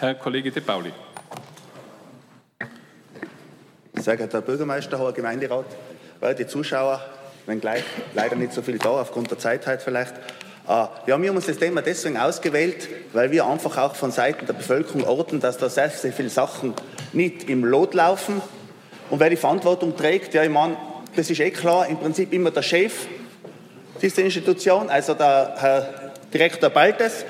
Herr Kollege De Pauli. Sehr geehrter Herr Bürgermeister, hoher Gemeinderat, werte Zuschauer, wenngleich leider nicht so viel da, aufgrund der Zeit heute vielleicht. Äh, wir haben uns das Thema deswegen ausgewählt, weil wir einfach auch von Seiten der Bevölkerung orten, dass da sehr, sehr viele Sachen nicht im Lot laufen. Und wer die Verantwortung trägt, ja, ich meine, das ist eh klar, im Prinzip immer der Chef dieser Institution, also der Herr Direktor Baltes,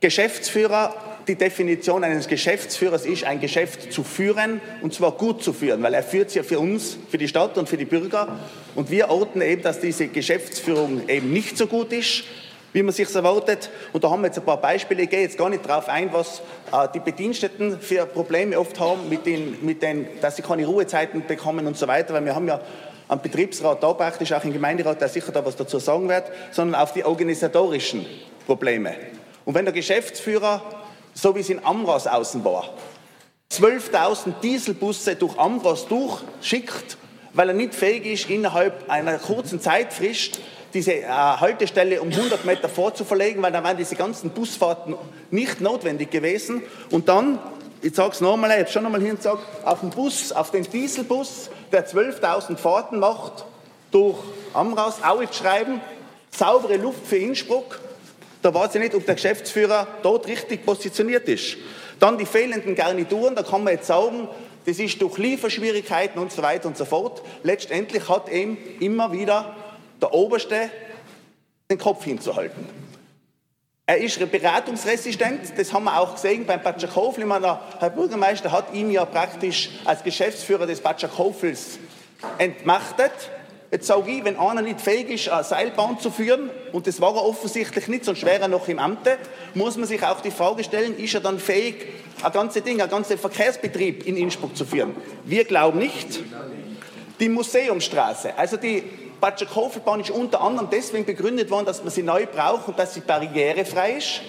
Geschäftsführer. Die Definition eines Geschäftsführers ist, ein Geschäft zu führen und zwar gut zu führen, weil er führt es ja für uns, für die Stadt und für die Bürger. Und wir orten eben, dass diese Geschäftsführung eben nicht so gut ist wie man sich erwartet. Und da haben wir jetzt ein paar Beispiele. Ich gehe jetzt gar nicht darauf ein, was äh, die Bediensteten für Probleme oft haben, mit den, mit den, dass sie keine Ruhezeiten bekommen und so weiter, weil wir haben ja einen Betriebsrat da praktisch, auch im Gemeinderat, der sicher da was dazu sagen wird, sondern auf die organisatorischen Probleme. Und wenn der Geschäftsführer, so wie es in Amras außen war, 12.000 Dieselbusse durch Amras durchschickt, weil er nicht fähig ist, innerhalb einer kurzen Zeitfrist diese äh, Haltestelle um 100 Meter vorzuverlegen, weil dann wären diese ganzen Busfahrten nicht notwendig gewesen. Und dann, ich sage es nochmal, ich habe schon nochmal hingesagt, auf den Bus, auf den Dieselbus, der 12.000 Fahrten macht, durch Amras, Aue schreiben, saubere Luft für Innsbruck. Da weiß ich nicht, ob der Geschäftsführer dort richtig positioniert ist. Dann die fehlenden Garnituren, da kann man jetzt sagen, das ist durch Lieferschwierigkeiten und so weiter und so fort. Letztendlich hat eben immer wieder der Oberste den Kopf hinzuhalten. Er ist beratungsresistent, das haben wir auch gesehen beim Batschakofel. Der Herr Bürgermeister hat ihn ja praktisch als Geschäftsführer des Batschakofels entmachtet. Jetzt sage ich, wenn einer nicht fähig ist, eine Seilbahn zu führen, und das war er offensichtlich nicht, sonst wäre er noch im Amte, muss man sich auch die Frage stellen, ist er dann fähig, ein ganzes Ding, ein ganzer Verkehrsbetrieb in Innsbruck zu führen? Wir glauben nicht. Die Museumstraße, also die Batscher Hofelbahn ist unter anderem deswegen begründet worden, dass man sie neu braucht und dass sie barrierefrei ist.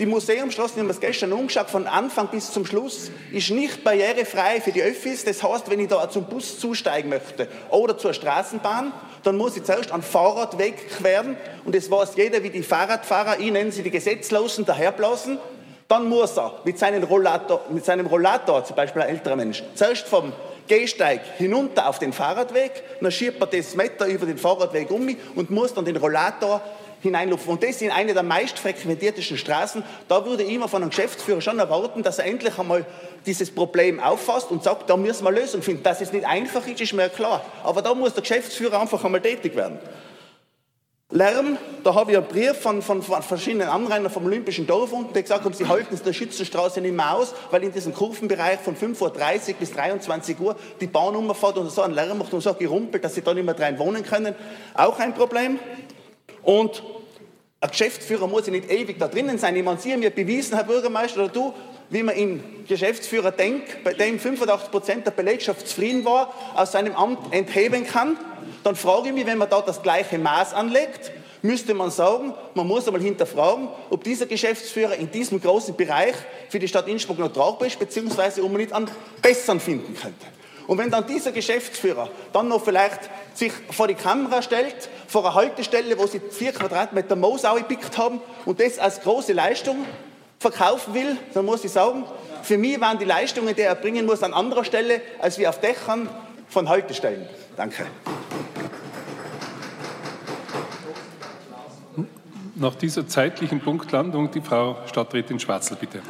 Die Museumstraße, wir haben das gestern umgeschaut, von Anfang bis zum Schluss, ist nicht barrierefrei für die Öffis. Das heißt, wenn ich da zum Bus zusteigen möchte oder zur Straßenbahn, dann muss ich zuerst einen Fahrradweg queren. Und das weiß jeder, wie die Fahrradfahrer, ich nenne sie die Gesetzlosen, daherblasen. Dann muss er mit seinem Rollator, mit seinem Rollator, zum Beispiel ein älterer Mensch, zuerst vom Gehsteig hinunter auf den Fahrradweg, dann schiebt man das Meter über den Fahrradweg um und muss dann den Rollator hineinlupfen. Und das sind eine der meist frequentiertesten Straßen. Da würde ich immer von einem Geschäftsführer schon erwarten, dass er endlich einmal dieses Problem auffasst und sagt, da müssen wir Lösung finden. Dass es nicht einfach ist, ist mir klar. Aber da muss der Geschäftsführer einfach einmal tätig werden. Lärm, da habe ich einen Brief von, von, von verschiedenen Anrainern vom Olympischen Dorf unten, die gesagt haben, sie halten es der Schützenstraße nicht mehr aus, weil in diesem Kurvenbereich von 5.30 Uhr bis 23 Uhr die Bahn umfährt und so einen Lärm macht und so gerumpelt, dass sie da nicht mehr drin wohnen können. Auch ein Problem. Und ein Geschäftsführer muss ja nicht ewig da drinnen sein. Ich meine, Sie haben ja bewiesen, Herr Bürgermeister, oder du, wie man in Geschäftsführer denkt, bei dem 85 Prozent der Belegschaft zufrieden war, aus seinem Amt entheben kann dann frage ich mich, wenn man da das gleiche Maß anlegt, müsste man sagen, man muss einmal hinterfragen, ob dieser Geschäftsführer in diesem großen Bereich für die Stadt Innsbruck noch tragbar ist, beziehungsweise ob man nicht einen besseren finden könnte. Und wenn dann dieser Geschäftsführer dann noch vielleicht sich vor die Kamera stellt, vor einer Haltestelle, wo sie vier Quadratmeter Moos gepickt haben und das als große Leistung verkaufen will, dann muss ich sagen, für mich waren die Leistungen, die er bringen muss, an anderer Stelle als wie auf Dächern von Haltestellen. Danke. Nach dieser zeitlichen Punktlandung die Frau Stadträtin Schwarzel, bitte.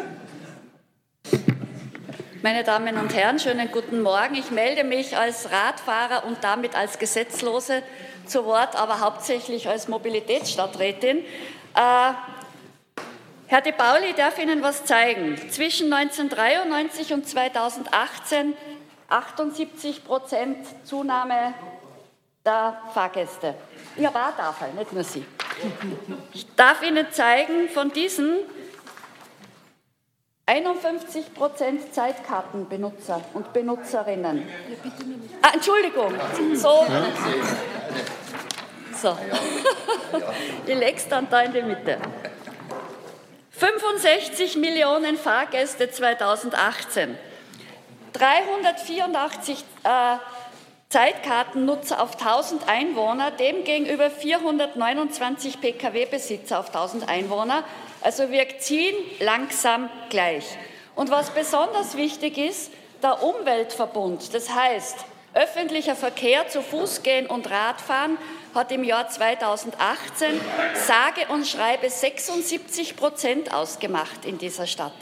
Meine Damen und Herren, schönen guten Morgen. Ich melde mich als Radfahrer und damit als Gesetzlose zu Wort, aber hauptsächlich als Mobilitätsstadträtin. Äh, Herr De Pauli darf Ihnen was zeigen. Zwischen 1993 und 2018 78 Prozent Zunahme der Fahrgäste. Ja, war Tafel, nicht nur Sie. Ich darf Ihnen zeigen, von diesen 51 Prozent Zeitkartenbenutzer und Benutzerinnen. Ah, Entschuldigung, so. So. Ich lege es dann da in die Mitte. 65 Millionen Fahrgäste 2018. 384 äh, Zeitkartennutzer auf 1000 Einwohner, demgegenüber 429 Pkw-Besitzer auf 1000 Einwohner. Also wir ziehen langsam gleich. Und was besonders wichtig ist, der Umweltverbund, das heißt öffentlicher Verkehr zu Fuß gehen und Radfahren, hat im Jahr 2018 sage und schreibe 76 Prozent ausgemacht in dieser Stadt.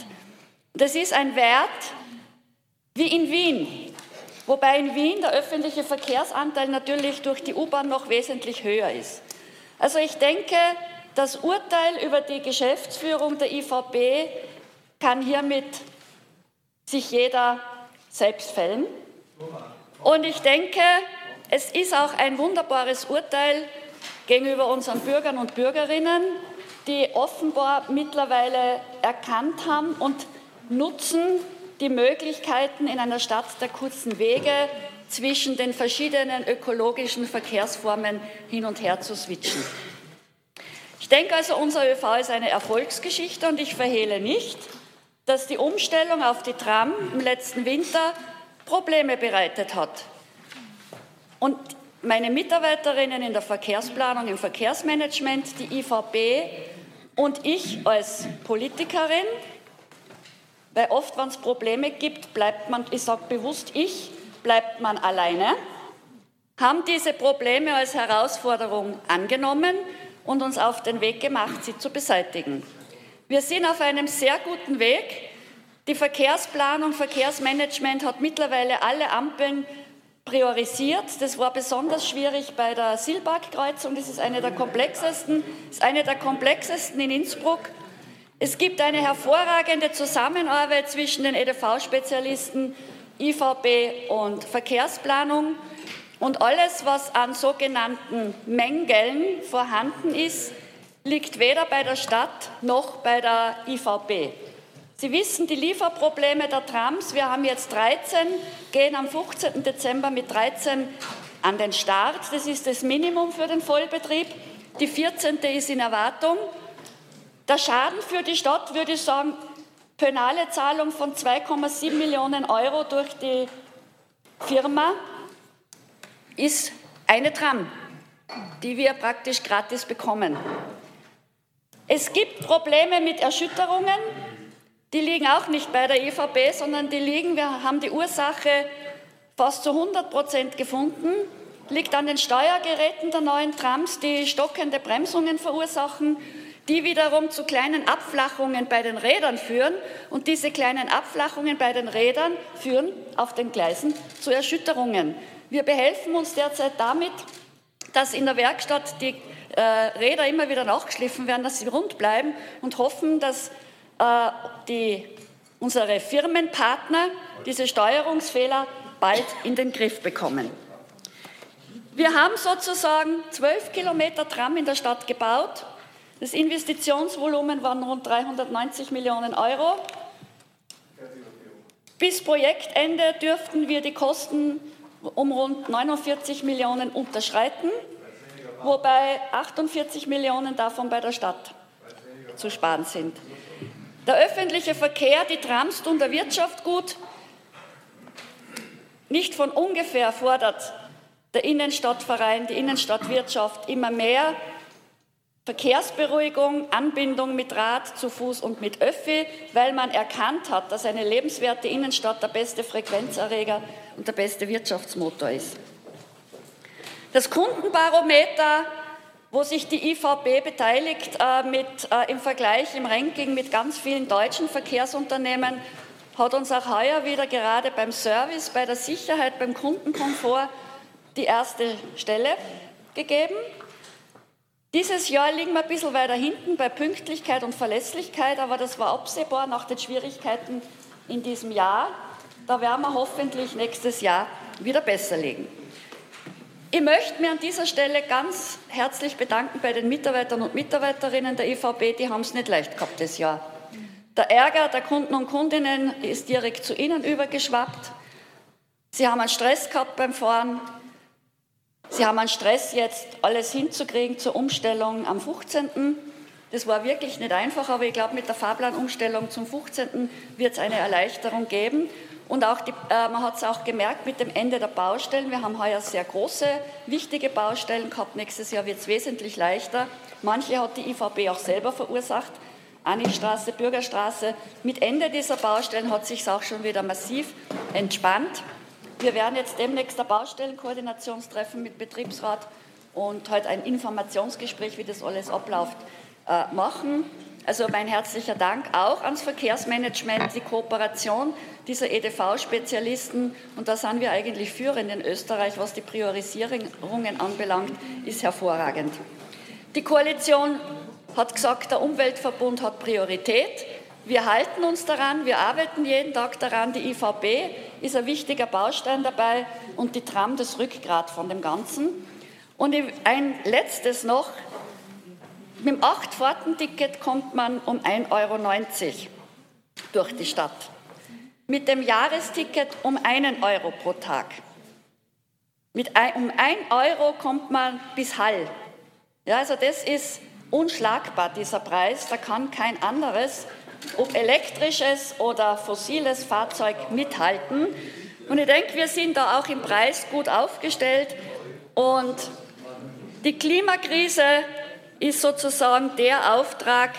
Das ist ein Wert wie in Wien, wobei in Wien der öffentliche Verkehrsanteil natürlich durch die U-Bahn noch wesentlich höher ist. Also ich denke, das Urteil über die Geschäftsführung der IVB kann hiermit sich jeder selbst fällen. Und ich denke, es ist auch ein wunderbares Urteil gegenüber unseren Bürgern und Bürgerinnen, die offenbar mittlerweile erkannt haben und nutzen die Möglichkeiten in einer Stadt der kurzen Wege zwischen den verschiedenen ökologischen Verkehrsformen hin und her zu switchen. Denke also, unser ÖV ist eine Erfolgsgeschichte und ich verhehle nicht, dass die Umstellung auf die Tram im letzten Winter Probleme bereitet hat. Und meine Mitarbeiterinnen in der Verkehrsplanung, im Verkehrsmanagement, die IVB und ich als Politikerin, weil oft, wenn es Probleme gibt, bleibt man, ich sage bewusst ich, bleibt man alleine, haben diese Probleme als Herausforderung angenommen und uns auf den Weg gemacht, sie zu beseitigen. Wir sind auf einem sehr guten Weg. Die Verkehrsplanung, Verkehrsmanagement hat mittlerweile alle Ampeln priorisiert. Das war besonders schwierig bei der Silberg-Kreuzung. Das ist eine der komplexesten, ist eine der komplexesten in Innsbruck. Es gibt eine hervorragende Zusammenarbeit zwischen den EDV-Spezialisten, IVB und Verkehrsplanung. Und alles, was an sogenannten Mängeln vorhanden ist, liegt weder bei der Stadt noch bei der IVB. Sie wissen, die Lieferprobleme der Trams, wir haben jetzt 13, gehen am 15. Dezember mit 13 an den Start. Das ist das Minimum für den Vollbetrieb. Die 14. ist in Erwartung. Der Schaden für die Stadt, würde ich sagen, penale Zahlung von 2,7 Millionen Euro durch die Firma ist eine Tram, die wir praktisch gratis bekommen. Es gibt Probleme mit Erschütterungen. Die liegen auch nicht bei der EVP, sondern die liegen, wir haben die Ursache fast zu 100 Prozent gefunden, liegt an den Steuergeräten der neuen Trams, die stockende Bremsungen verursachen, die wiederum zu kleinen Abflachungen bei den Rädern führen. Und diese kleinen Abflachungen bei den Rädern führen auf den Gleisen zu Erschütterungen. Wir behelfen uns derzeit damit, dass in der Werkstatt die äh, Räder immer wieder nachgeschliffen werden, dass sie rund bleiben und hoffen, dass äh, die, unsere Firmenpartner diese Steuerungsfehler bald in den Griff bekommen. Wir haben sozusagen zwölf Kilometer Tram in der Stadt gebaut. Das Investitionsvolumen waren rund 390 Millionen Euro. Bis Projektende dürften wir die Kosten um rund 49 Millionen unterschreiten, wobei 48 Millionen davon bei der Stadt zu sparen sind. Der öffentliche Verkehr, die Trams tun der Wirtschaft gut. Nicht von ungefähr fordert der Innenstadtverein, die Innenstadtwirtschaft immer mehr Verkehrsberuhigung, Anbindung mit Rad, zu Fuß und mit Öffi, weil man erkannt hat, dass eine lebenswerte Innenstadt der beste Frequenzerreger und der beste Wirtschaftsmotor ist. Das Kundenbarometer wo sich die IVB beteiligt äh, mit, äh, im Vergleich im Ranking mit ganz vielen deutschen Verkehrsunternehmen, hat uns auch heuer wieder gerade beim Service, bei der Sicherheit, beim Kundenkomfort die erste Stelle gegeben. Dieses Jahr liegen wir ein bisschen weiter hinten bei Pünktlichkeit und Verlässlichkeit, aber das war absehbar nach den Schwierigkeiten in diesem Jahr. Da werden wir hoffentlich nächstes Jahr wieder besser liegen. Ich möchte mir an dieser Stelle ganz herzlich bedanken bei den Mitarbeitern und Mitarbeiterinnen der IVB. Die haben es nicht leicht gehabt das Jahr. Der Ärger der Kunden und Kundinnen ist direkt zu ihnen übergeschwappt. Sie haben einen Stress gehabt beim Fahren. Sie haben einen Stress, jetzt alles hinzukriegen zur Umstellung am 15. Das war wirklich nicht einfach, aber ich glaube, mit der Fahrplanumstellung zum 15. wird es eine Erleichterung geben. Und auch die, äh, man hat es auch gemerkt mit dem Ende der Baustellen. Wir haben heuer sehr große, wichtige Baustellen gehabt. Nächstes Jahr wird es wesentlich leichter. Manche hat die IVB auch selber verursacht. Annistraße, Bürgerstraße. Mit Ende dieser Baustellen hat sich auch schon wieder massiv entspannt. Wir werden jetzt demnächst ein Baustellenkoordinationstreffen mit Betriebsrat und heute ein Informationsgespräch, wie das alles abläuft, äh, machen. Also mein herzlicher Dank auch ans Verkehrsmanagement, die Kooperation dieser EDV-Spezialisten. Und da sind wir eigentlich führend in Österreich, was die Priorisierungen anbelangt, ist hervorragend. Die Koalition hat gesagt, der Umweltverbund hat Priorität. Wir halten uns daran, wir arbeiten jeden Tag daran. Die IVB ist ein wichtiger Baustein dabei und die Tram das Rückgrat von dem Ganzen. Und ein letztes noch, mit dem Acht-Fahrten-Ticket kommt man um 1,90 Euro durch die Stadt. Mit dem Jahresticket um einen Euro pro Tag. Mit ein, um 1 Euro kommt man bis Hall. Ja, also das ist unschlagbar, dieser Preis. Da kann kein anderes, ob elektrisches oder fossiles Fahrzeug mithalten. Und ich denke, wir sind da auch im Preis gut aufgestellt. Und die Klimakrise ist sozusagen der Auftrag,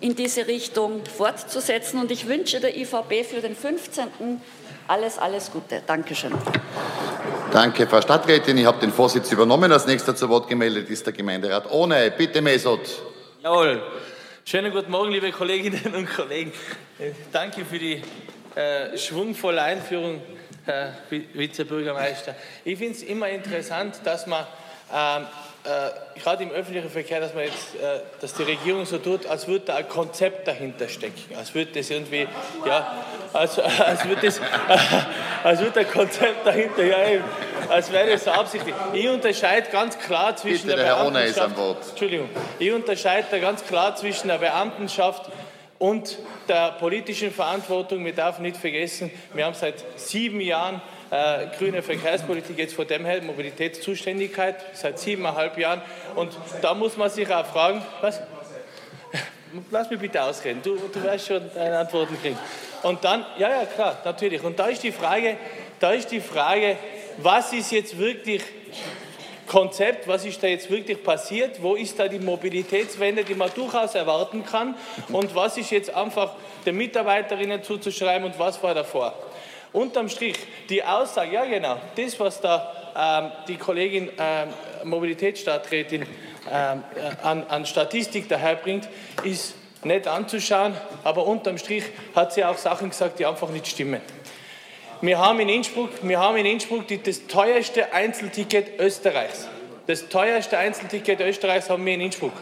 in diese Richtung fortzusetzen. Und ich wünsche der IVB für den 15. alles, alles Gute. Dankeschön. Danke, Frau Stadträtin. Ich habe den Vorsitz übernommen. Als nächster zu Wort gemeldet ist der Gemeinderat Ohne. Bitte, Mesot. Jawohl. Schönen guten Morgen, liebe Kolleginnen und Kollegen. Danke für die äh, schwungvolle Einführung, Herr Vizebürgermeister. Ich finde es immer interessant, dass man ähm, äh, gerade im öffentlichen Verkehr, dass man jetzt, äh, dass die Regierung so tut, als würde da ein Konzept dahinter stecken, als würde das irgendwie, ja, als, als würde das, äh, als würde ein Konzept dahinter, ja, eben, als wäre das so absichtlich. Ich unterscheide ganz klar zwischen Bitte, der, der Beamtenschaft, Entschuldigung, ich unterscheide da ganz klar zwischen der Beamtenschaft und der politischen Verantwortung. Wir dürfen nicht vergessen, wir haben seit sieben Jahren äh, grüne Verkehrspolitik jetzt vor dem her, Mobilitätszuständigkeit seit siebeneinhalb Jahren. Und da muss man sich auch fragen, was? Lass mich bitte ausreden, du, du wirst schon deine Antworten kriegen. Und dann, ja, ja, klar, natürlich. Und da ist die Frage, da ist die Frage, was ist jetzt wirklich Konzept, was ist da jetzt wirklich passiert, wo ist da die Mobilitätswende, die man durchaus erwarten kann und was ist jetzt einfach den Mitarbeiterinnen zuzuschreiben und was war davor. Unterm Strich, die Aussage, ja genau, das, was da ähm, die Kollegin ähm, Mobilitätsstadträtin ähm, äh, an, an Statistik daherbringt, ist nett anzuschauen, aber unterm Strich hat sie auch Sachen gesagt, die einfach nicht stimmen. Wir haben in Innsbruck, wir haben in Innsbruck die, das teuerste Einzelticket Österreichs. Das teuerste Einzelticket Österreichs haben wir in Innsbruck.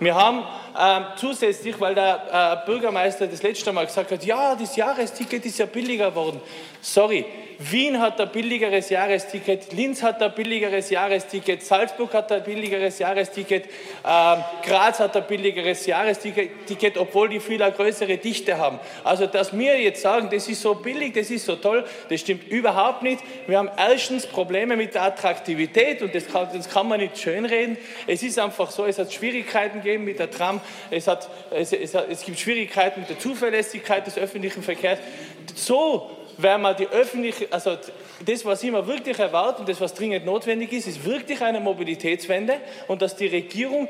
Wir haben ähm, zusätzlich, weil der äh, Bürgermeister das letzte Mal gesagt hat, ja, das Jahresticket ist ja billiger geworden. Sorry, Wien hat ein billigeres Jahresticket, Linz hat ein billigeres Jahresticket, Salzburg hat ein billigeres Jahresticket, äh, Graz hat ein billigeres Jahresticket, obwohl die viel größere Dichte haben. Also, dass wir jetzt sagen, das ist so billig, das ist so toll, das stimmt überhaupt nicht. Wir haben erstens Probleme mit der Attraktivität und das kann, das kann man nicht schönreden. Es ist einfach so, es hat Schwierigkeiten gegeben mit der Tram, es, hat, es, es, es gibt Schwierigkeiten mit der Zuverlässigkeit des öffentlichen Verkehrs. So wenn man die öffentliche, also das, was immer wirklich erwartet und das, was dringend notwendig ist, ist wirklich eine Mobilitätswende und dass die Regierung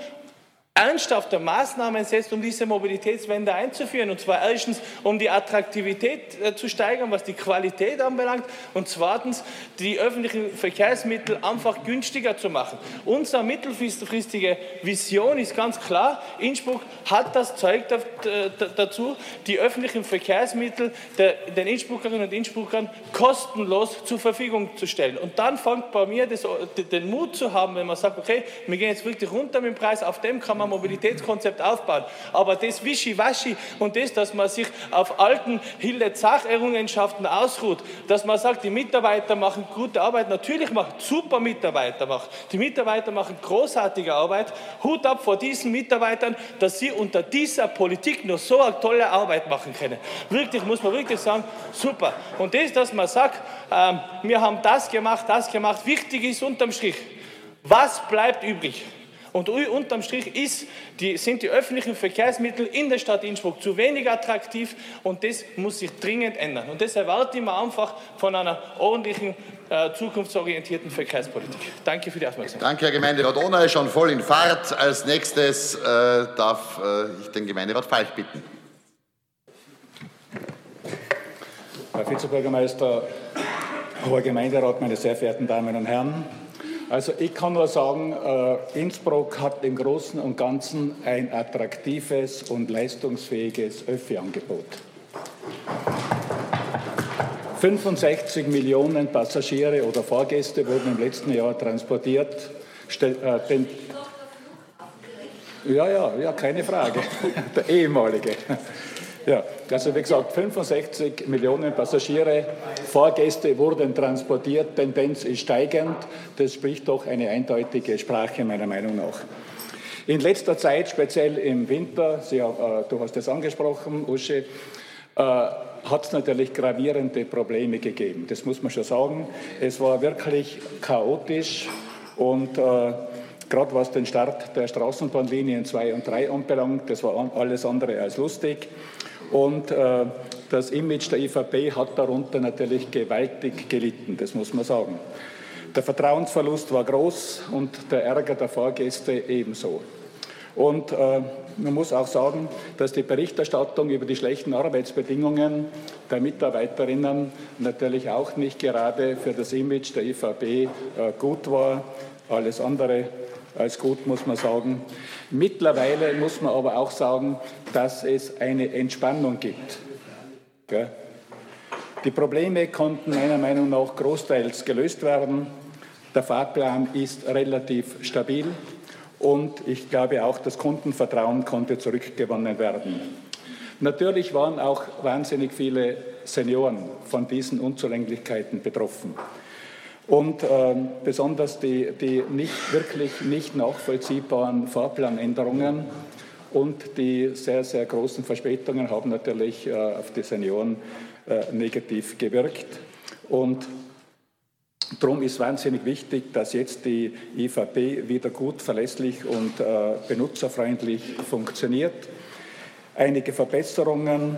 ernsthafte Maßnahmen setzt, um diese Mobilitätswende einzuführen. Und zwar erstens, um die Attraktivität äh, zu steigern, was die Qualität anbelangt. Und zweitens, die öffentlichen Verkehrsmittel einfach günstiger zu machen. Unsere mittelfristige Vision ist ganz klar. Innsbruck hat das Zeug dazu, die öffentlichen Verkehrsmittel den Innsbruckerinnen und Innsbruckern kostenlos zur Verfügung zu stellen. Und dann fängt bei mir das, den Mut zu haben, wenn man sagt, okay, wir gehen jetzt wirklich runter mit dem Preis, auf dem kann man ein Mobilitätskonzept aufbauen. Aber das Wischiwaschi und das, dass man sich auf alten Hille-Zach-Errungenschaften ausruht, dass man sagt, die Mitarbeiter machen gute Arbeit, natürlich machen super Mitarbeiter, machen. die Mitarbeiter machen großartige Arbeit. Hut ab vor diesen Mitarbeitern, dass sie unter dieser Politik nur so eine tolle Arbeit machen können. Wirklich, muss man wirklich sagen, super. Und das, dass man sagt, ähm, wir haben das gemacht, das gemacht, wichtig ist unterm Strich, was bleibt übrig? Und unterm Strich ist, die, sind die öffentlichen Verkehrsmittel in der Stadt Innsbruck zu wenig attraktiv und das muss sich dringend ändern. Und das erwarte ich mir einfach von einer ordentlichen, äh, zukunftsorientierten Verkehrspolitik. Danke für die Aufmerksamkeit. Danke, Herr Gemeinderat Ohner, schon voll in Fahrt. Als nächstes äh, darf äh, ich den Gemeinderat Falch bitten. Herr Vizebürgermeister, Hoher Gemeinderat, meine sehr verehrten Damen und Herren, also ich kann nur sagen, äh, Innsbruck hat im Großen und Ganzen ein attraktives und leistungsfähiges Öffi-Angebot. 65 Millionen Passagiere oder Fahrgäste wurden im letzten Jahr transportiert. Äh, ja, ja, ja, keine Frage. Der ehemalige. Ja, also wie gesagt, 65 Millionen Passagiere, Fahrgäste wurden transportiert, Tendenz ist steigend. Das spricht doch eine eindeutige Sprache meiner Meinung nach. In letzter Zeit, speziell im Winter, Sie, äh, du hast es angesprochen, Uschi, äh, hat es natürlich gravierende Probleme gegeben. Das muss man schon sagen. Es war wirklich chaotisch und äh, gerade was den Start der Straßenbahnlinien 2 und 3 anbelangt, das war alles andere als lustig. Und äh, das Image der ÖVP hat darunter natürlich gewaltig gelitten, das muss man sagen. Der Vertrauensverlust war groß und der Ärger der Fahrgäste ebenso. Und äh, man muss auch sagen, dass die Berichterstattung über die schlechten Arbeitsbedingungen der Mitarbeiterinnen natürlich auch nicht gerade für das Image der ÖVP äh, gut war. Alles andere als gut, muss man sagen. Mittlerweile muss man aber auch sagen, dass es eine Entspannung gibt. Die Probleme konnten meiner Meinung nach großteils gelöst werden. Der Fahrplan ist relativ stabil und ich glaube auch, das Kundenvertrauen konnte zurückgewonnen werden. Natürlich waren auch wahnsinnig viele Senioren von diesen Unzulänglichkeiten betroffen. Und äh, besonders die, die nicht, wirklich nicht nachvollziehbaren Fahrplanänderungen und die sehr, sehr großen Verspätungen haben natürlich äh, auf die Senioren äh, negativ gewirkt. Und Darum ist wahnsinnig wichtig, dass jetzt die IVP wieder gut, verlässlich und äh, benutzerfreundlich funktioniert. Einige Verbesserungen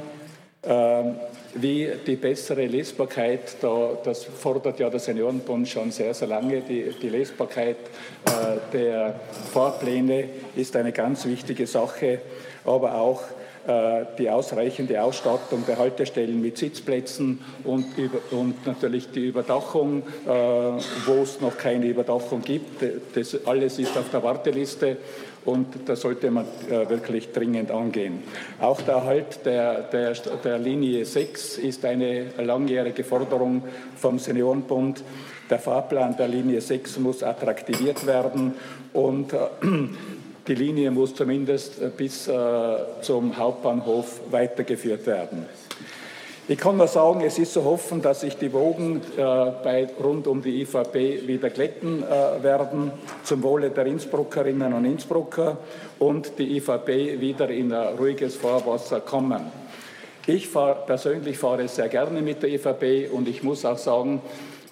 ähm, wie die bessere Lesbarkeit, da, das fordert ja der Seniorenbund schon sehr, sehr lange. Die, die Lesbarkeit äh, der Fahrpläne ist eine ganz wichtige Sache, aber auch äh, die ausreichende Ausstattung der Haltestellen mit Sitzplätzen und, und natürlich die Überdachung, äh, wo es noch keine Überdachung gibt. Das alles ist auf der Warteliste und das sollte man äh, wirklich dringend angehen. Auch der Erhalt der, der, der Linie 6 ist eine langjährige Forderung vom Seniorenbund. Der Fahrplan der Linie 6 muss attraktiviert werden und die Linie muss zumindest äh, bis äh, zum Hauptbahnhof weitergeführt werden. Ich kann nur sagen, es ist zu hoffen, dass sich die Wogen äh, bei, rund um die IVP wieder glätten äh, werden, zum Wohle der Innsbruckerinnen und Innsbrucker und die IVP wieder in ein ruhiges Fahrwasser kommen. Ich fahr, persönlich fahre sehr gerne mit der IVP und ich muss auch sagen,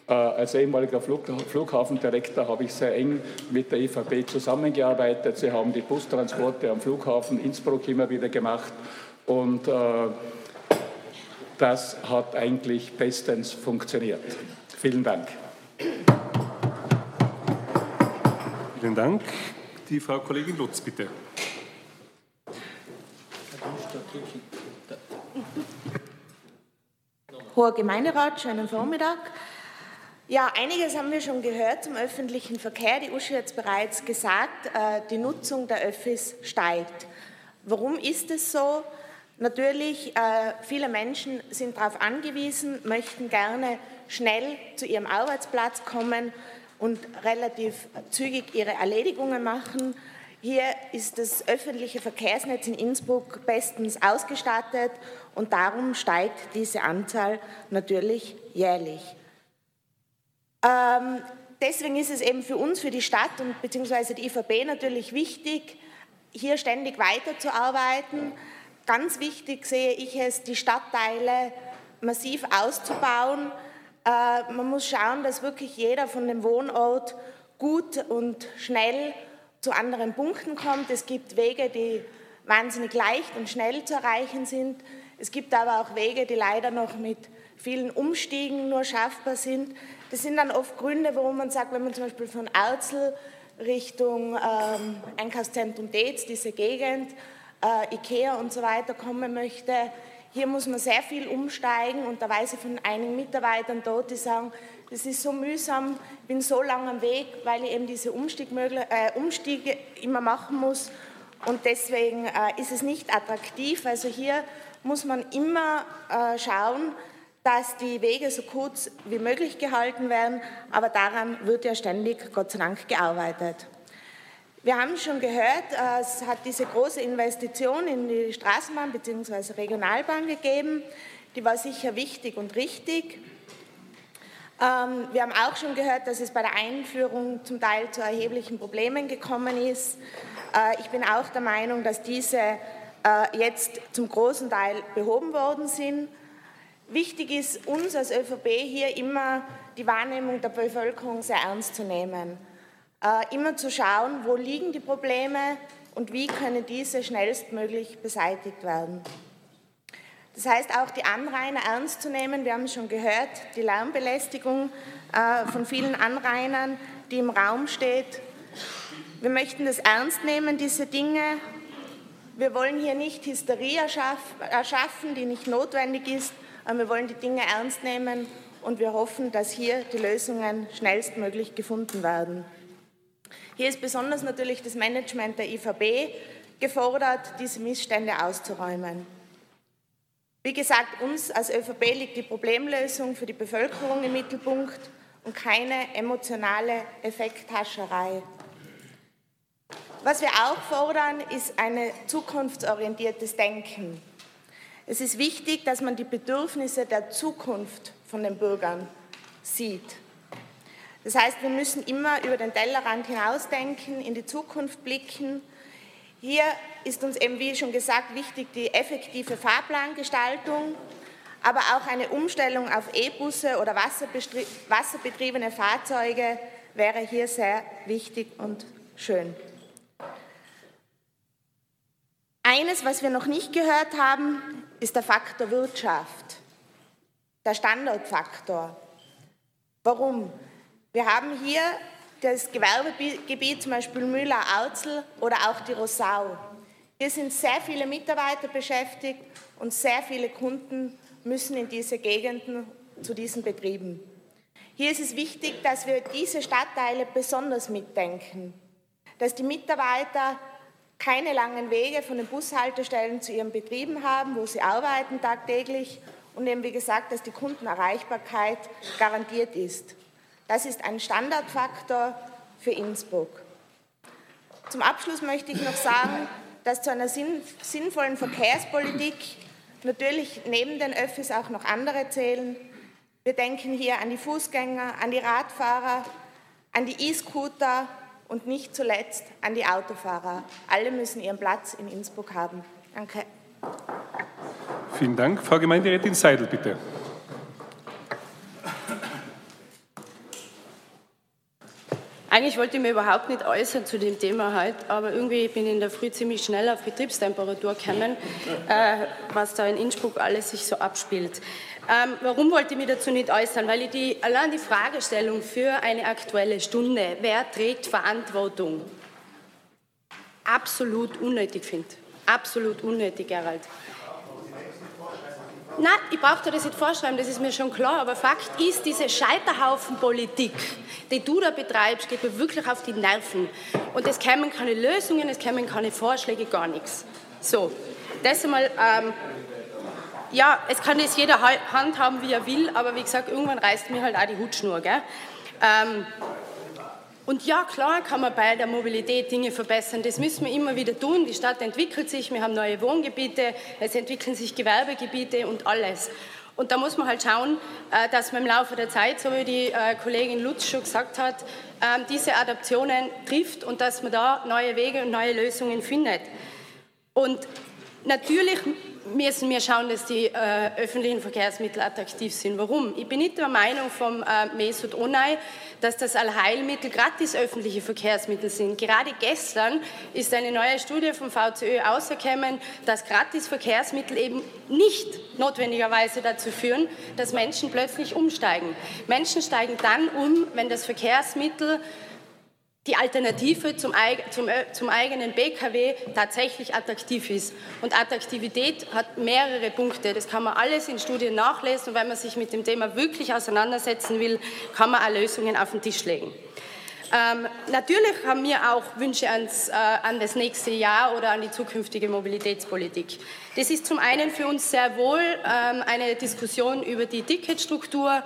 äh, als ehemaliger Flug, Flughafendirektor habe ich sehr eng mit der IVP zusammengearbeitet. Sie haben die Bustransporte am Flughafen Innsbruck immer wieder gemacht und äh, das hat eigentlich bestens funktioniert. Vielen Dank. Vielen Dank. Die Frau Kollegin Lutz, bitte. Hoher Gemeinderat, schönen Vormittag. Ja, einiges haben wir schon gehört zum öffentlichen Verkehr. Die Uschi hat es bereits gesagt, äh, die Nutzung der Öffis steigt. Warum ist es so? Natürlich, äh, viele Menschen sind darauf angewiesen, möchten gerne schnell zu ihrem Arbeitsplatz kommen und relativ zügig ihre Erledigungen machen. Hier ist das öffentliche Verkehrsnetz in Innsbruck bestens ausgestattet und darum steigt diese Anzahl natürlich jährlich. Ähm, deswegen ist es eben für uns, für die Stadt und beziehungsweise die IVB natürlich wichtig, hier ständig weiterzuarbeiten. Ganz wichtig sehe ich es, die Stadtteile massiv auszubauen. Äh, man muss schauen, dass wirklich jeder von dem Wohnort gut und schnell zu anderen Punkten kommt. Es gibt Wege, die wahnsinnig leicht und schnell zu erreichen sind. Es gibt aber auch Wege, die leider noch mit vielen Umstiegen nur schaffbar sind. Das sind dann oft Gründe, warum man sagt, wenn man zum Beispiel von Arzel Richtung ähm, Einkaufszentrum Detz, diese Gegend, äh, Ikea und so weiter kommen möchte, hier muss man sehr viel umsteigen und da weiß ich von einigen Mitarbeitern dort, die sagen, das ist so mühsam, ich bin so lange am Weg, weil ich eben diese äh, Umstiege immer machen muss und deswegen äh, ist es nicht attraktiv. Also hier muss man immer äh, schauen, dass die Wege so kurz wie möglich gehalten werden, aber daran wird ja ständig, Gott sei Dank, gearbeitet. Wir haben schon gehört, äh, es hat diese große Investition in die Straßenbahn bzw. Regionalbahn gegeben. Die war sicher wichtig und richtig. Ähm, wir haben auch schon gehört, dass es bei der Einführung zum Teil zu erheblichen Problemen gekommen ist. Äh, ich bin auch der Meinung, dass diese äh, jetzt zum großen Teil behoben worden sind. Wichtig ist uns als ÖVP hier immer die Wahrnehmung der Bevölkerung sehr ernst zu nehmen. Äh, immer zu schauen, wo liegen die Probleme und wie können diese schnellstmöglich beseitigt werden. Das heißt auch die Anrainer ernst zu nehmen. Wir haben schon gehört, die Lärmbelästigung von vielen Anrainern, die im Raum steht, wir möchten das ernst nehmen, diese Dinge. Wir wollen hier nicht Hysterie erschaffen, die nicht notwendig ist, aber wir wollen die Dinge ernst nehmen und wir hoffen, dass hier die Lösungen schnellstmöglich gefunden werden. Hier ist besonders natürlich das Management der IVB gefordert, diese Missstände auszuräumen. Wie gesagt, uns als ÖVP liegt die Problemlösung für die Bevölkerung im Mittelpunkt und keine emotionale Effekthascherei. Was wir auch fordern, ist ein zukunftsorientiertes Denken. Es ist wichtig, dass man die Bedürfnisse der Zukunft von den Bürgern sieht. Das heißt, wir müssen immer über den Tellerrand hinausdenken, in die Zukunft blicken. Hier ist uns eben, wie schon gesagt, wichtig die effektive Fahrplangestaltung, aber auch eine Umstellung auf E-Busse oder wasserbetriebene Fahrzeuge wäre hier sehr wichtig und schön. Eines, was wir noch nicht gehört haben, ist der Faktor Wirtschaft, der Standortfaktor. Warum? Wir haben hier das Gewerbegebiet, zum Beispiel Müller-Auzel oder auch die Rosau. Hier sind sehr viele Mitarbeiter beschäftigt und sehr viele Kunden müssen in diese Gegenden zu diesen Betrieben. Hier ist es wichtig, dass wir diese Stadtteile besonders mitdenken, dass die Mitarbeiter keine langen Wege von den Bushaltestellen zu ihren Betrieben haben, wo sie arbeiten tagtäglich und eben wie gesagt, dass die Kundenerreichbarkeit garantiert ist. Das ist ein Standardfaktor für Innsbruck. Zum Abschluss möchte ich noch sagen, dass zu einer sinnvollen Verkehrspolitik natürlich neben den Öffis auch noch andere zählen. Wir denken hier an die Fußgänger, an die Radfahrer, an die E-Scooter, und nicht zuletzt an die Autofahrer. Alle müssen ihren Platz in Innsbruck haben. Danke. Vielen Dank. Frau Gemeinderätin Seidel, bitte. Eigentlich wollte ich mich überhaupt nicht äußern zu dem Thema heute, aber irgendwie bin ich in der Früh ziemlich schnell auf Betriebstemperatur gekommen, äh, was da in Innsbruck alles sich so abspielt. Ähm, warum wollte ich mich dazu nicht äußern? Weil ich die, allein die Fragestellung für eine aktuelle Stunde, wer trägt Verantwortung, absolut unnötig finde. Absolut unnötig, Gerald. Nein, ich brauche dir das nicht vorschreiben, das ist mir schon klar. Aber Fakt ist, diese Scheiterhaufenpolitik, die du da betreibst, geht mir wirklich auf die Nerven. Und es kämen keine Lösungen, es kämen keine Vorschläge, gar nichts. So, das einmal. Ähm, ja, es kann das jeder handhaben, wie er will, aber wie gesagt, irgendwann reißt mir halt auch die Hutschnur. Gell? Ähm, und ja, klar kann man bei der Mobilität Dinge verbessern. Das müssen wir immer wieder tun. Die Stadt entwickelt sich, wir haben neue Wohngebiete, es entwickeln sich Gewerbegebiete und alles. Und da muss man halt schauen, äh, dass man im Laufe der Zeit, so wie die äh, Kollegin Lutz schon gesagt hat, ähm, diese Adaptionen trifft und dass man da neue Wege und neue Lösungen findet. Und natürlich müssen wir schauen, dass die äh, öffentlichen Verkehrsmittel attraktiv sind. Warum? Ich bin nicht der Meinung vom äh, Mesut Onay, dass das Allheilmittel gratis öffentliche Verkehrsmittel sind. Gerade gestern ist eine neue Studie vom VCÖ ausgekommen, dass gratis Verkehrsmittel eben nicht notwendigerweise dazu führen, dass Menschen plötzlich umsteigen. Menschen steigen dann um, wenn das Verkehrsmittel die Alternative zum, zum, äh, zum, eigenen BKW tatsächlich attraktiv ist. Und Attraktivität hat mehrere Punkte. Das kann man alles in Studien nachlesen. Und wenn man sich mit dem Thema wirklich auseinandersetzen will, kann man auch Lösungen auf den Tisch legen. Ähm, natürlich haben wir auch Wünsche ans, äh, an das nächste Jahr oder an die zukünftige Mobilitätspolitik. Das ist zum einen für uns sehr wohl ähm, eine Diskussion über die Ticketstruktur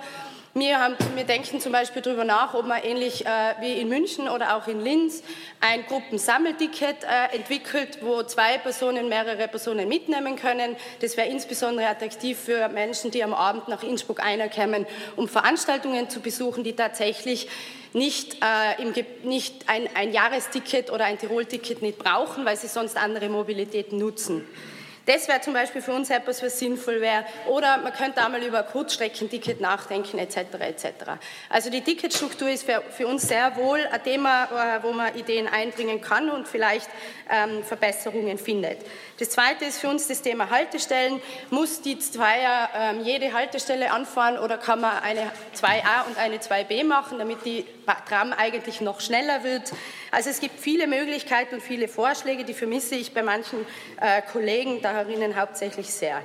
wir, haben, wir denken zum Beispiel darüber nach, ob man ähnlich äh, wie in München oder auch in Linz ein Gruppensammelticket äh, entwickelt, wo zwei Personen mehrere Personen mitnehmen können. Das wäre insbesondere attraktiv für Menschen, die am Abend nach Innsbruck einerkämen, um Veranstaltungen zu besuchen, die tatsächlich nicht, äh, im, nicht ein, ein Jahresticket oder ein Tirol-Ticket nicht brauchen, weil sie sonst andere Mobilitäten nutzen. Das wäre zum Beispiel für uns etwas, was sinnvoll wäre. Oder man könnte einmal über Kurzstreckenticket nachdenken, etc. etc. Also die Ticketstruktur ist für, für, uns sehr wohl ein Thema, wo man Ideen einbringen kann und vielleicht ähm, Verbesserungen findet. Das Zweite ist für uns das Thema Haltestellen. Muss die Zweier ähm, jede Haltestelle anfahren oder kann man eine 2a und eine 2b machen, damit die Tram eigentlich noch schneller wird? Also es gibt viele Möglichkeiten und viele Vorschläge, die vermisse ich bei manchen äh, Kollegen darin hauptsächlich sehr.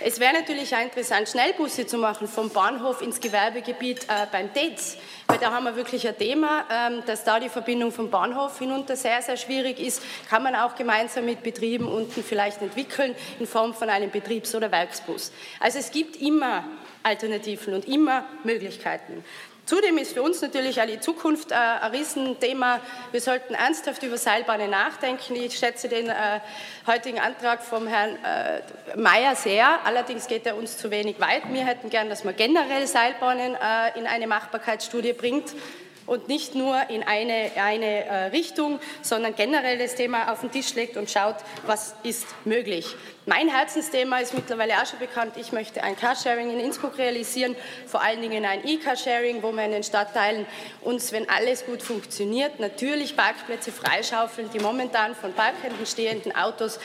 Es wäre natürlich auch interessant, Schnellbusse zu machen vom Bahnhof ins Gewerbegebiet äh, beim DEZ, weil da haben wir wirklich ein Thema, ähm, dass da die Verbindung vom Bahnhof hinunter sehr, sehr schwierig ist, kann man auch gemeinsam mit Betrieben unten vielleicht entwickeln in Form von einem Betriebs- oder Werksbus. Also es gibt immer Alternativen und immer Möglichkeiten. Zudem ist für uns natürlich auch die Zukunft äh, ein Riesenthema. Wir sollten ernsthaft über Seilbahnen nachdenken. Ich schätze den äh, heutigen Antrag vom Herrn äh, Mayer sehr. Allerdings geht er uns zu wenig weit. Wir hätten gern, dass man generell Seilbahnen äh, in eine Machbarkeitsstudie bringt und nicht nur in eine, eine äh, Richtung, sondern generell das Thema auf den Tisch legt und schaut, was ist möglich. Mein Herzensthema ist mittlerweile auch schon bekannt. Ich möchte ein Carsharing in Innsbruck realisieren, vor allen Dingen ein E-Carsharing, wo wir in den Stadtteilen uns, wenn alles gut funktioniert, natürlich Parkplätze freischaufeln, die momentan von parkenden, stehenden Autos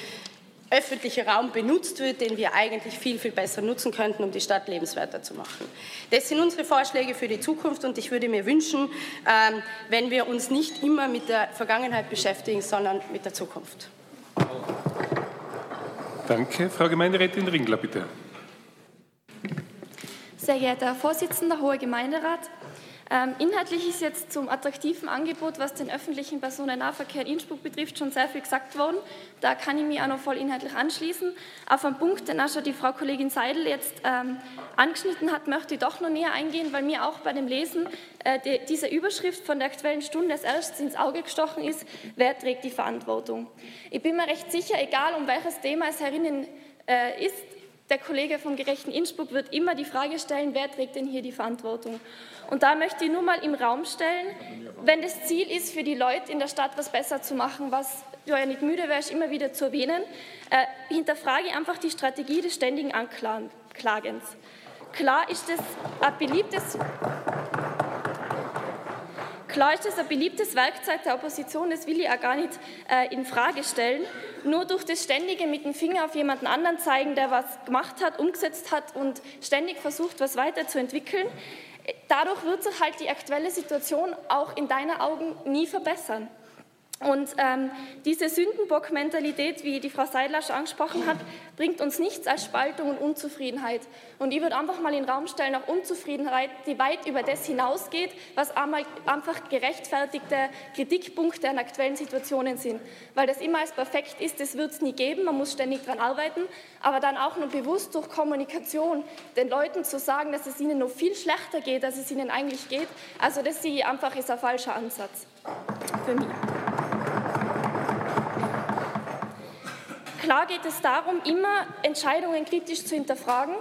öffentlicher Raum benutzt wird, den wir eigentlich viel, viel besser nutzen könnten, um die Stadt lebenswerter zu machen. Das sind unsere Vorschläge für die Zukunft und ich würde mir wünschen, ähm, wenn wir uns nicht immer mit der Vergangenheit beschäftigen, sondern mit der Zukunft. Danke. Frau Gemeinderätin Ringler, bitte. Sehr geehrter Herr Vorsitzender, Hoher Gemeinderat, inhaltlich ist jetzt zum attraktiven Angebot, was den öffentlichen Personennahverkehr in Innsbruck betrifft, schon sehr viel gesagt worden. Da kann ich mich auch noch voll inhaltlich anschließen. Auf einen Punkt, den auch schon die Frau Kollegin Seidel jetzt ähm, angeschnitten hat, möchte ich doch noch näher eingehen, weil mir auch bei dem Lesen äh, die, diese Überschrift von der Aktuellen Stunde als erstes ins Auge gestochen ist, wer trägt die Verantwortung. Ich bin mir recht sicher, egal um welches Thema es herinnen äh, ist, der Kollege vom Gerechten Innsbruck wird immer die Frage stellen, wer trägt denn hier die Verantwortung? Und da möchte ich nur mal im Raum stellen, wenn das Ziel ist, für die Leute in der Stadt was besser zu machen, was du ja nicht müde wärst, immer wieder zu erwähnen, äh, hinterfrage einfach die Strategie des ständigen Anklagens. Klar ist es ein beliebtes Klar ist das ein beliebtes Werkzeug der Opposition, das will ich auch gar nicht äh, in Frage stellen. Nur durch das ständige mit dem Finger auf jemanden anderen zeigen, der was gemacht hat, umgesetzt hat und ständig versucht, was weiterzuentwickeln, dadurch wird sich halt die aktuelle Situation auch in deinen Augen nie verbessern. Und ähm, diese Sündenbock-Mentalität, wie die Frau Seidler schon angesprochen hat, bringt uns nichts als Spaltung und Unzufriedenheit. Und ich würde einfach mal in den Raum stellen, auch Unzufriedenheit, die weit über das hinausgeht, was einmal einfach gerechtfertigte Kritikpunkte an aktuellen Situationen sind. Weil das immer als perfekt ist, das wird es nie geben, man muss ständig daran arbeiten, aber dann auch nur bewusst durch Kommunikation den Leuten zu sagen, dass es ihnen noch viel schlechter geht, als es ihnen eigentlich geht. Also das ich einfach ist ein falscher Ansatz für mich. Klar geht es darum, immer Entscheidungen kritisch zu hinterfragen.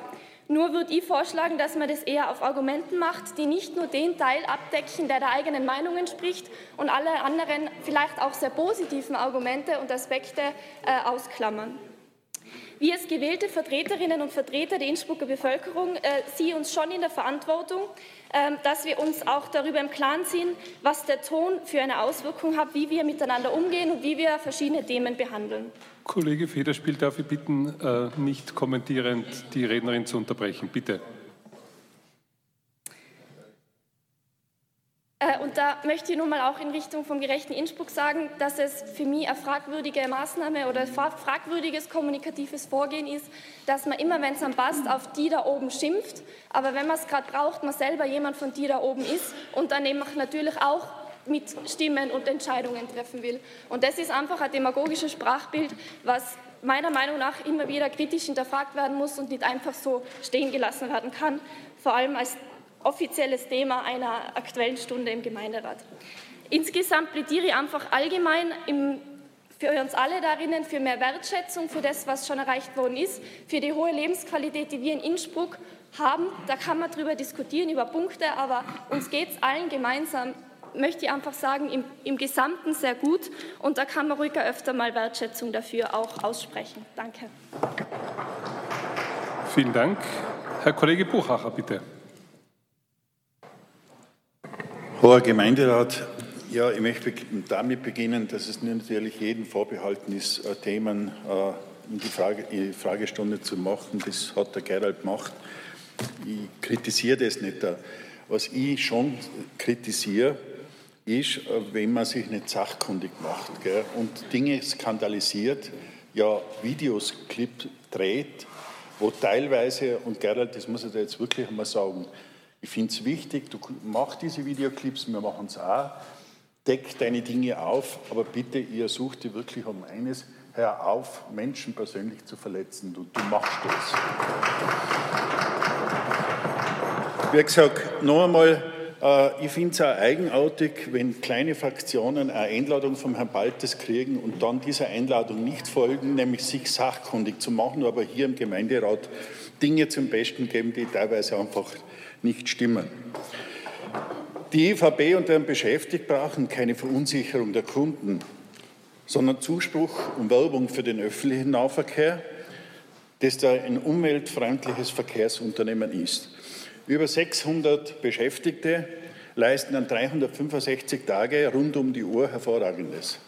Nur würde ich vorschlagen, dass man das eher auf Argumenten macht, die nicht nur den Teil abdecken, der der eigenen Meinung entspricht und alle anderen vielleicht auch sehr positiven Argumente und Aspekte äh, ausklammern. Wir als gewählte Vertreterinnen und Vertreter der Innsbrucker Bevölkerung äh, sehen uns schon in der Verantwortung, äh, dass wir uns auch darüber im Klaren sind, was der Ton für eine Auswirkung hat, wie wir miteinander umgehen und wie wir verschiedene Themen behandeln. Kollege Federspiel, darf ich bitten, äh, nicht kommentierend die Rednerin zu unterbrechen. Bitte. Und da möchte ich nun mal auch in Richtung vom gerechten Innsbruck sagen, dass es für mich eine fragwürdige Maßnahme oder ein fragwürdiges kommunikatives Vorgehen ist, dass man immer, wenn es einem passt, auf die da oben schimpft, aber wenn man es gerade braucht, man selber jemand von die da oben ist und dann eben natürlich auch mit Stimmen und Entscheidungen treffen will. Und das ist einfach ein demagogisches Sprachbild, was meiner Meinung nach immer wieder kritisch hinterfragt werden muss und nicht einfach so stehen gelassen werden kann, vor allem als offizielles Thema einer aktuellen Stunde im Gemeinderat. Insgesamt plädiere ich einfach allgemein im, für uns alle darinnen für mehr Wertschätzung für das, was schon erreicht worden ist, für die hohe Lebensqualität, die wir in Innsbruck haben. Da kann man darüber diskutieren, über Punkte, aber uns geht es allen gemeinsam, möchte ich einfach sagen, im, im Gesamten sehr gut. Und da kann man ruhiger öfter mal Wertschätzung dafür auch aussprechen. Danke. Vielen Dank. Herr Kollege Buchacher, bitte. Hoher Gemeinderat, ja, ich möchte damit beginnen, dass es natürlich jedem vorbehalten ist, äh, Themen äh, in die, Frage, in die Fragestunde zu machen. Das hat der Gerald gemacht. Ich kritisiere das nicht. Was ich schon kritisiere, ist, äh, wenn man sich nicht sachkundig macht gell, und Dinge skandalisiert, ja, Videos, Clip dreht, wo teilweise, und Gerald, das muss ich da jetzt wirklich einmal sagen, ich finde es wichtig, du machst diese Videoclips, wir machen es auch, deck deine Dinge auf, aber bitte, ihr sucht dir wirklich um eines, hör auf, Menschen persönlich zu verletzen. Du, du machst das. Wie gesagt, noch einmal, äh, ich finde es auch eigenartig, wenn kleine Fraktionen eine Einladung vom Herrn Baltes kriegen und dann dieser Einladung nicht folgen, nämlich sich sachkundig zu machen, aber hier im Gemeinderat Dinge zum Besten geben, die teilweise einfach nicht stimmen. Die EVP und deren Beschäftigten brauchen keine Verunsicherung der Kunden, sondern Zuspruch und Werbung für den öffentlichen Nahverkehr, das da ein umweltfreundliches Verkehrsunternehmen ist. Über 600 Beschäftigte leisten an 365 Tage rund um die Uhr Hervorragendes.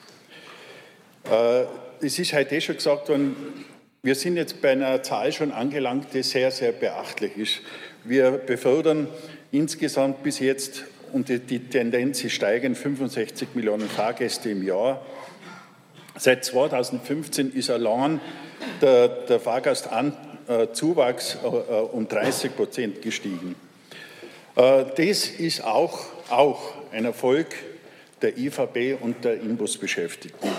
Äh, es ist heute eh schon gesagt worden, wir sind jetzt bei einer Zahl schon angelangt, die sehr, sehr beachtlich ist. Wir befördern insgesamt bis jetzt, und die Tendenz ist steigend, 65 Millionen Fahrgäste im Jahr. Seit 2015 ist allein der, der Fahrgastzuwachs äh, äh, um 30 Prozent gestiegen. Äh, das ist auch, auch ein Erfolg der IVB und der Inbus-Beschäftigten.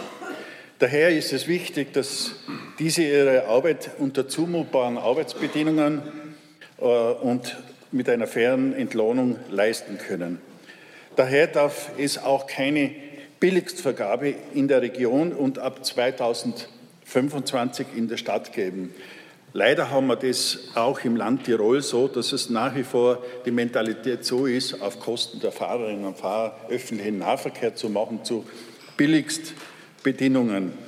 Daher ist es wichtig, dass diese ihre Arbeit unter zumutbaren Arbeitsbedingungen und mit einer fairen Entlohnung leisten können. Daher darf es auch keine Billigstvergabe in der Region und ab 2025 in der Stadt geben. Leider haben wir das auch im Land Tirol so, dass es nach wie vor die Mentalität so ist, auf Kosten der Fahrerinnen und Fahrer öffentlichen Nahverkehr zu machen, zu Billigstbedingungen.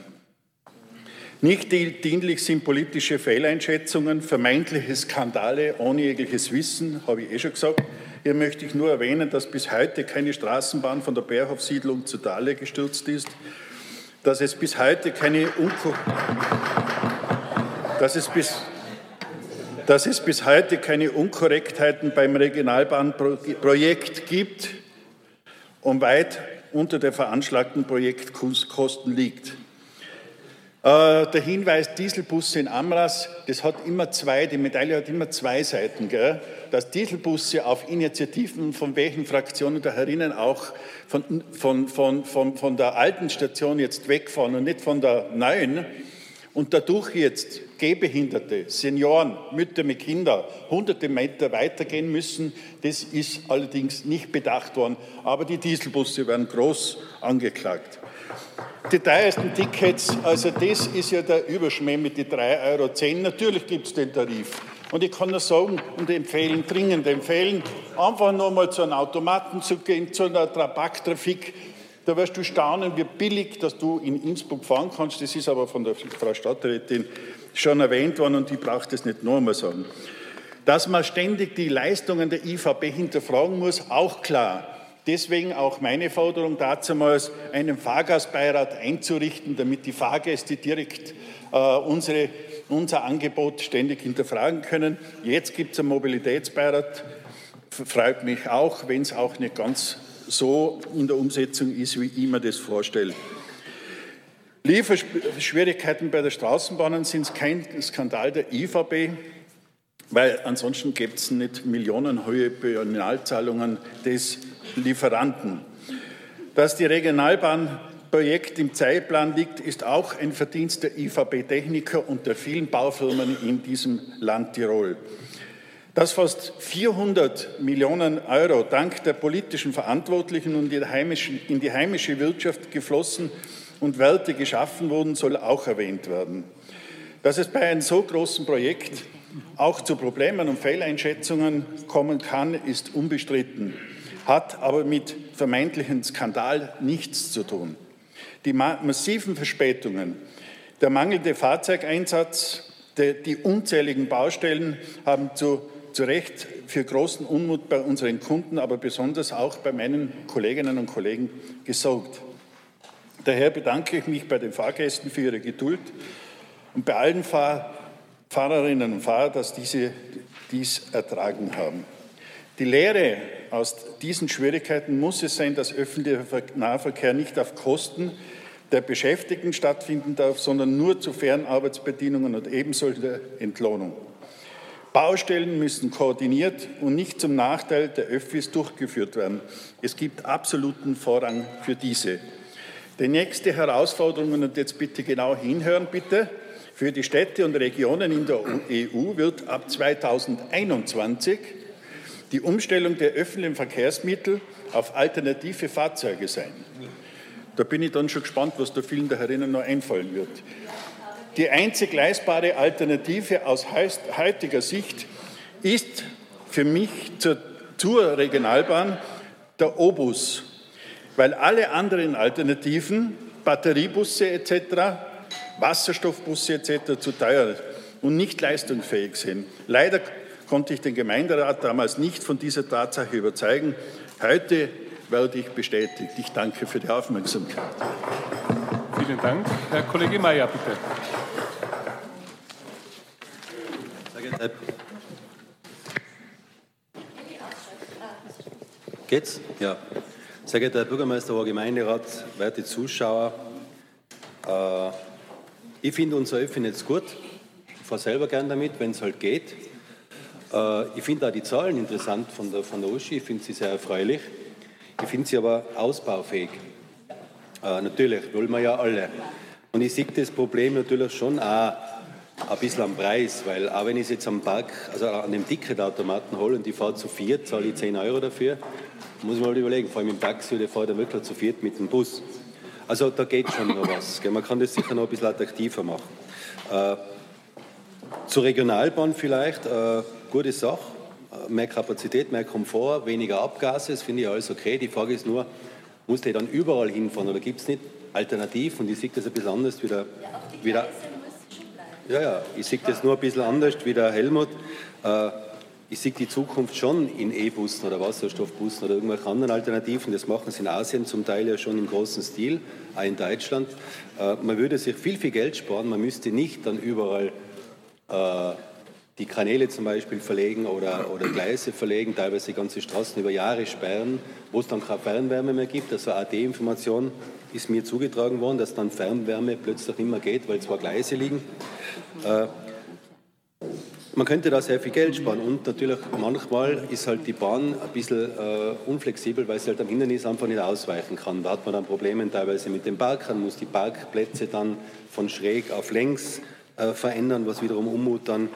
Nicht dienlich sind politische Fehleinschätzungen, vermeintliche Skandale ohne jegliches Wissen, habe ich eh schon gesagt. Hier möchte ich nur erwähnen, dass bis heute keine Straßenbahn von der Bärhof-Siedlung zu Dahle gestürzt ist, dass es bis heute keine Unko dass es bis dass es bis heute keine Unkorrektheiten beim Regionalbahnprojekt gibt und weit unter der veranschlagten Projektkosten liegt. Äh, der Hinweis Dieselbusse in Amras, das hat immer zwei, die Medaille hat immer zwei Seiten, gell? dass Dieselbusse auf Initiativen von welchen Fraktionen da herinnen auch von, von, von, von, von der alten Station jetzt wegfahren und nicht von der neuen und dadurch jetzt Gehbehinderte, Senioren, Mütter mit Kindern hunderte Meter weitergehen müssen, das ist allerdings nicht bedacht worden. Aber die Dieselbusse werden groß angeklagt. Die teuersten Tickets, also das ist ja der Überschmäh mit den 3,10 Euro. Natürlich gibt es den Tarif. Und ich kann nur sagen und empfehlen, dringend empfehlen, einfach nur mal zu einem Automaten zu gehen, zu einer Tabaktrafik. Da wirst du staunen, wie billig, dass du in Innsbruck fahren kannst. Das ist aber von der Frau Stadträtin schon erwähnt worden und ich brauche das nicht noch einmal sagen. Dass man ständig die Leistungen der IVB hinterfragen muss, auch klar. Deswegen auch meine Forderung damals, einen Fahrgastbeirat einzurichten, damit die Fahrgäste direkt äh, unsere, unser Angebot ständig hinterfragen können. Jetzt gibt es einen Mobilitätsbeirat, freut mich auch, wenn es auch nicht ganz so in der Umsetzung ist, wie ich mir das vorstelle. Lieferschwierigkeiten bei der Straßenbahnen sind kein Skandal der IVB, weil ansonsten gibt es nicht millionenhohe Personalzahlungen des Lieferanten. Dass die Regionalbahnprojekt im Zeitplan liegt, ist auch ein Verdienst der IVB-Techniker und der vielen Baufirmen in diesem Land Tirol. Dass fast 400 Millionen Euro dank der politischen Verantwortlichen und in die heimische Wirtschaft geflossen und Werte geschaffen wurden, soll auch erwähnt werden. Dass es bei einem so großen Projekt auch zu Problemen und Fehleinschätzungen kommen kann, ist unbestritten, hat aber mit vermeintlichen Skandal nichts zu tun. Die massiven Verspätungen, der mangelnde Fahrzeugeinsatz, die unzähligen Baustellen haben zu, zu Recht für großen Unmut bei unseren Kunden, aber besonders auch bei meinen Kolleginnen und Kollegen gesorgt. Daher bedanke ich mich bei den Fahrgästen für ihre Geduld und bei allen Fahr Fahrerinnen und Fahrern, dass diese dies ertragen haben. Die Lehre aus diesen Schwierigkeiten muss es sein, dass öffentlicher Nahverkehr nicht auf Kosten der Beschäftigten stattfinden darf, sondern nur zu fairen Arbeitsbedingungen und ebenso der Entlohnung. Baustellen müssen koordiniert und nicht zum Nachteil der Öffis durchgeführt werden. Es gibt absoluten Vorrang für diese. Die nächste Herausforderung, und jetzt bitte genau hinhören, bitte, für die Städte und Regionen in der EU wird ab 2021 die Umstellung der öffentlichen Verkehrsmittel auf alternative Fahrzeuge sein. Da bin ich dann schon gespannt, was da vielen der Herinnen noch einfallen wird. Die einzig leistbare Alternative aus heutiger Sicht ist für mich zur, zur Regionalbahn der Obus weil alle anderen Alternativen, Batteriebusse etc., Wasserstoffbusse etc. zu teuer und nicht leistungsfähig sind. Leider konnte ich den Gemeinderat damals nicht von dieser Tatsache überzeugen. Heute werde ich bestätigt. Ich danke für die Aufmerksamkeit. Vielen Dank. Herr Kollege Mayer, bitte. Geht's? Ja. Sehr geehrter Herr Bürgermeister, Herr Gemeinderat, werte Zuschauer, äh, ich finde unser Öffnetz gut. Ich fahre selber gern damit, wenn es halt geht. Äh, ich finde auch die Zahlen interessant von der, von der Uschi, ich finde sie sehr erfreulich. Ich finde sie aber ausbaufähig. Äh, natürlich, wollen wir ja alle. Und ich sehe das Problem natürlich schon auch ein bisschen am Preis, weil auch wenn ich es jetzt am Park, also an dem Ticketautomaten hole und die fahre zu vier, zahle ich 10 Euro dafür muss ich mal überlegen, vor allem im Taxi, der fährt ja wirklich zu viert mit dem Bus. Also da geht schon noch was. Man kann das sicher noch ein bisschen attraktiver machen. Äh, zur Regionalbahn vielleicht, äh, gute Sache. Mehr Kapazität, mehr Komfort, weniger Abgase, das finde ich alles okay. Die Frage ist nur, muss der dann überall hinfahren oder gibt es nicht Alternativen? Und ich sehe das ein bisschen anders wie der, wie der ja, ja, ich sehe das nur ein bisschen anders wie der Helmut. Äh, ich sehe die Zukunft schon in E-Bussen oder Wasserstoffbussen oder irgendwelchen anderen Alternativen. Das machen sie in Asien zum Teil ja schon im großen Stil, auch in Deutschland. Äh, man würde sich viel, viel Geld sparen. Man müsste nicht dann überall äh, die Kanäle zum Beispiel verlegen oder, oder Gleise verlegen, teilweise ganze Straßen über Jahre sperren, wo es dann keine Fernwärme mehr gibt. Also AD-Information ist mir zugetragen worden, dass dann Fernwärme plötzlich nicht mehr geht, weil zwei Gleise liegen. Äh, man könnte da sehr viel Geld sparen und natürlich manchmal ist halt die Bahn ein bisschen äh, unflexibel, weil sie halt am Hindernis einfach nicht ausweichen kann. Da hat man dann Probleme teilweise mit den Parkern, muss die Parkplätze dann von schräg auf längs äh, verändern, was wiederum Unmut dann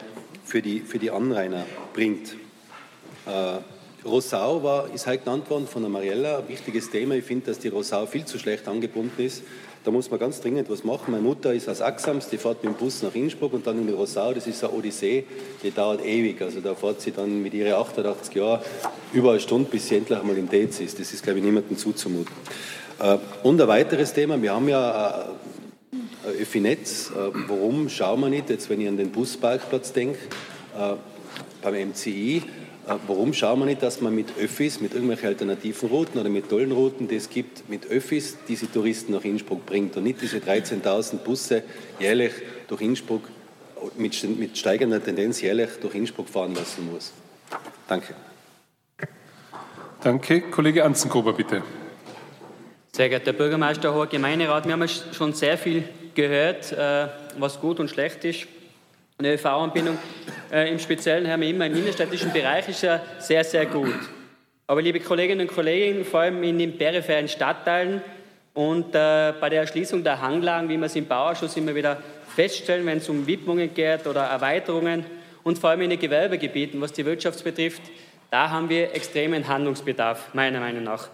für die, für die Anrainer bringt. Äh, Rosau war, ist halt genannt worden von der Mariella, ein wichtiges Thema. Ich finde, dass die Rosau viel zu schlecht angebunden ist. Da muss man ganz dringend was machen. Meine Mutter ist aus Axams, die fährt mit dem Bus nach Innsbruck und dann in die Rosau. Das ist eine Odyssee, die dauert ewig. Also da fährt sie dann mit ihren 88 Jahren über eine Stunde, bis sie endlich einmal im Dez ist. Das ist, glaube ich, niemandem zuzumuten. Äh, und ein weiteres Thema, wir haben ja äh, Öffi-Netz. Äh, warum schauen wir nicht, jetzt wenn ich an den Busparkplatz denke, äh, beim MCI, äh, warum schauen wir nicht, dass man mit Öffis, mit irgendwelchen alternativen Routen oder mit tollen Routen, die es gibt, mit Öffis diese Touristen nach Innsbruck bringt und nicht diese 13.000 Busse jährlich durch Innsbruck mit, mit steigender Tendenz jährlich durch Innsbruck fahren lassen muss. Danke. Danke. Kollege Anzengruber, bitte. Sehr geehrter Bürgermeister, hoher Gemeinderat, wir haben schon sehr viel gehört, äh, was gut und schlecht ist. Eine ÖV-Anbindung äh, im Speziellen haben wir immer im innenstädtischen Bereich ist ja sehr, sehr gut. Aber liebe Kolleginnen und Kollegen, vor allem in den peripheren Stadtteilen und äh, bei der Erschließung der Hanglagen, wie wir es im Bauausschuss immer wieder feststellen, wenn es um Widmungen geht oder Erweiterungen und vor allem in den Gewerbegebieten, was die Wirtschaft betrifft, da haben wir extremen Handlungsbedarf, meiner Meinung nach.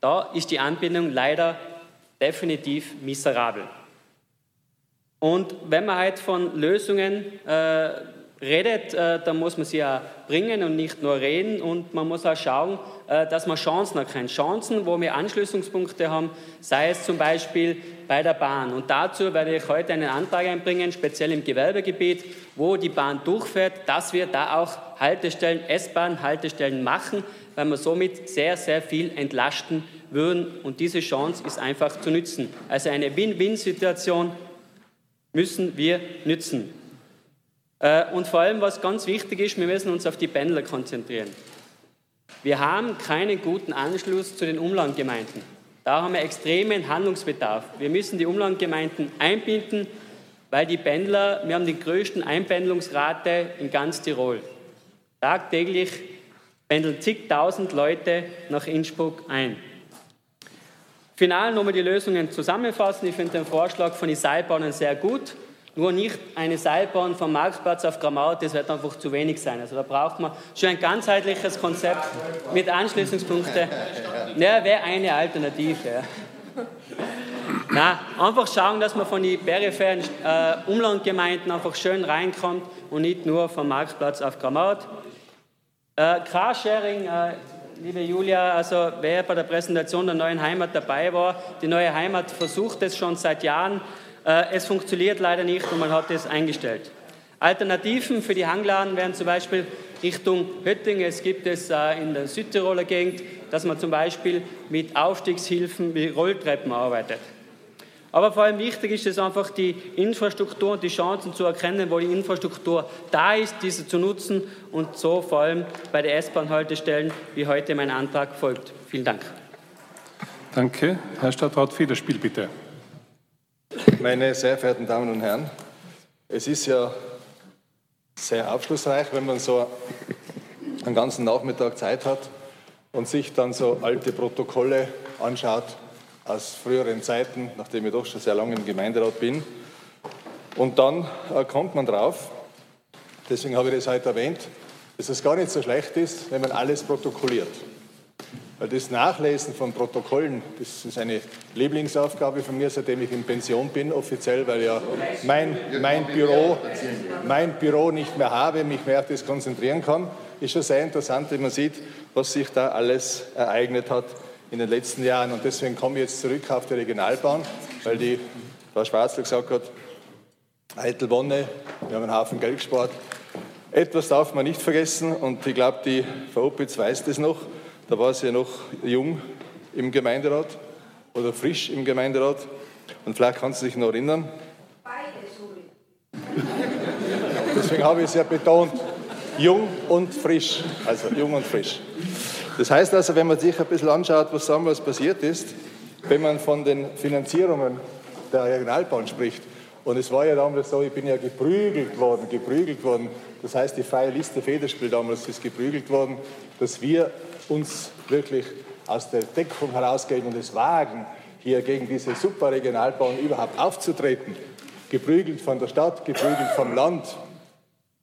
Da ist die Anbindung leider definitiv miserabel. Und wenn man halt von Lösungen äh, redet, äh, dann muss man sie ja bringen und nicht nur reden. Und man muss auch schauen, äh, dass man Chancen erkennt. Chancen, wo wir Anschließungspunkte haben, sei es zum Beispiel bei der Bahn. Und dazu werde ich heute einen Antrag einbringen, speziell im Gewerbegebiet, wo die Bahn durchfährt, dass wir da auch Haltestellen, S-Bahn-Haltestellen machen, weil wir somit sehr, sehr viel entlasten würden. Und diese Chance ist einfach zu nützen. Also eine Win-Win-Situation müssen wir nützen. Äh, und vor allem, was ganz wichtig ist, wir müssen uns auf die Pendler konzentrieren. Wir haben keinen guten Anschluss zu den Umlandgemeinden. Da haben wir extremen Handlungsbedarf. Wir müssen die Umlandgemeinden einbinden, weil die Pendler, wir haben die größten Einpendelungsrate in ganz Tirol. Tagtäglich pendeln zigtausend Leute nach Innsbruck ein. Final nochmal die Lösungen zusammenfassen. Ich finde den Vorschlag von den Seilbahnen sehr gut. Nur nicht eine Seilbahn vom Marktplatz auf Grammaut, das wird einfach zu wenig sein. Also da braucht man schon ein ganzheitliches Konzept mit Anschließungspunkten. Ja, wäre eine Alternative. Ja. Na, einfach schauen, dass man von den peripheren äh, Umlandgemeinden einfach schön reinkommt und nicht nur vom Marktplatz auf Grammaut. Äh, Carsharing, äh, liebe Julia, also wer bei der Präsentation der neuen Heimat dabei war, die neue Heimat versucht es schon seit Jahren. Äh, es funktioniert leider nicht und man hat es eingestellt. Alternativen für die Hangladen wären zum Beispiel Richtung Höttingen. Es gibt es äh, in der Südtiroler Gegend, dass man zum Beispiel mit Aufstiegshilfen wie Rolltreppen arbeitet. Aber vor allem wichtig ist es einfach, die Infrastruktur und die Chancen zu erkennen, wo die Infrastruktur da ist, diese zu nutzen und so vor allem bei der S-Bahn-Haltestellen, wie heute mein Antrag folgt. Vielen Dank. Danke. Herr Stadtrat Federspiel, bitte. Meine sehr verehrten Damen und Herren, es ist ja sehr aufschlussreich, wenn man so einen ganzen Nachmittag Zeit hat und sich dann so alte Protokolle anschaut aus früheren Zeiten, nachdem ich doch schon sehr lange im Gemeinderat bin. Und dann äh, kommt man drauf, deswegen habe ich das heute erwähnt, dass es gar nicht so schlecht ist, wenn man alles protokolliert. Weil das Nachlesen von Protokollen, das ist eine Lieblingsaufgabe von mir, seitdem ich in Pension bin, offiziell, weil ja mein, mein, Büro, mein Büro nicht mehr habe, mich mehr auf das konzentrieren kann. Ist schon sehr interessant, wenn man sieht, was sich da alles ereignet hat in den letzten Jahren. Und deswegen komme ich jetzt zurück auf die Regionalbahn, weil die Frau Schwarzl gesagt hat, Eitel-Wonne, wir haben einen Haufen Geld gespart. Etwas darf man nicht vergessen und ich glaube, die Frau Opitz weiß das noch. Da war sie ja noch jung im Gemeinderat oder frisch im Gemeinderat. Und vielleicht kann sie sich noch erinnern. Deswegen habe ich es ja betont, jung und frisch. Also jung und frisch. Das heißt also, wenn man sich ein bisschen anschaut, was damals passiert ist, wenn man von den Finanzierungen der Regionalbahn spricht, und es war ja damals so, ich bin ja geprügelt worden, geprügelt worden. Das heißt, die freie Liste Federspiel damals ist geprügelt worden, dass wir uns wirklich aus der Deckung herausgehen und es wagen, hier gegen diese Superregionalbahn überhaupt aufzutreten. Geprügelt von der Stadt, geprügelt vom Land.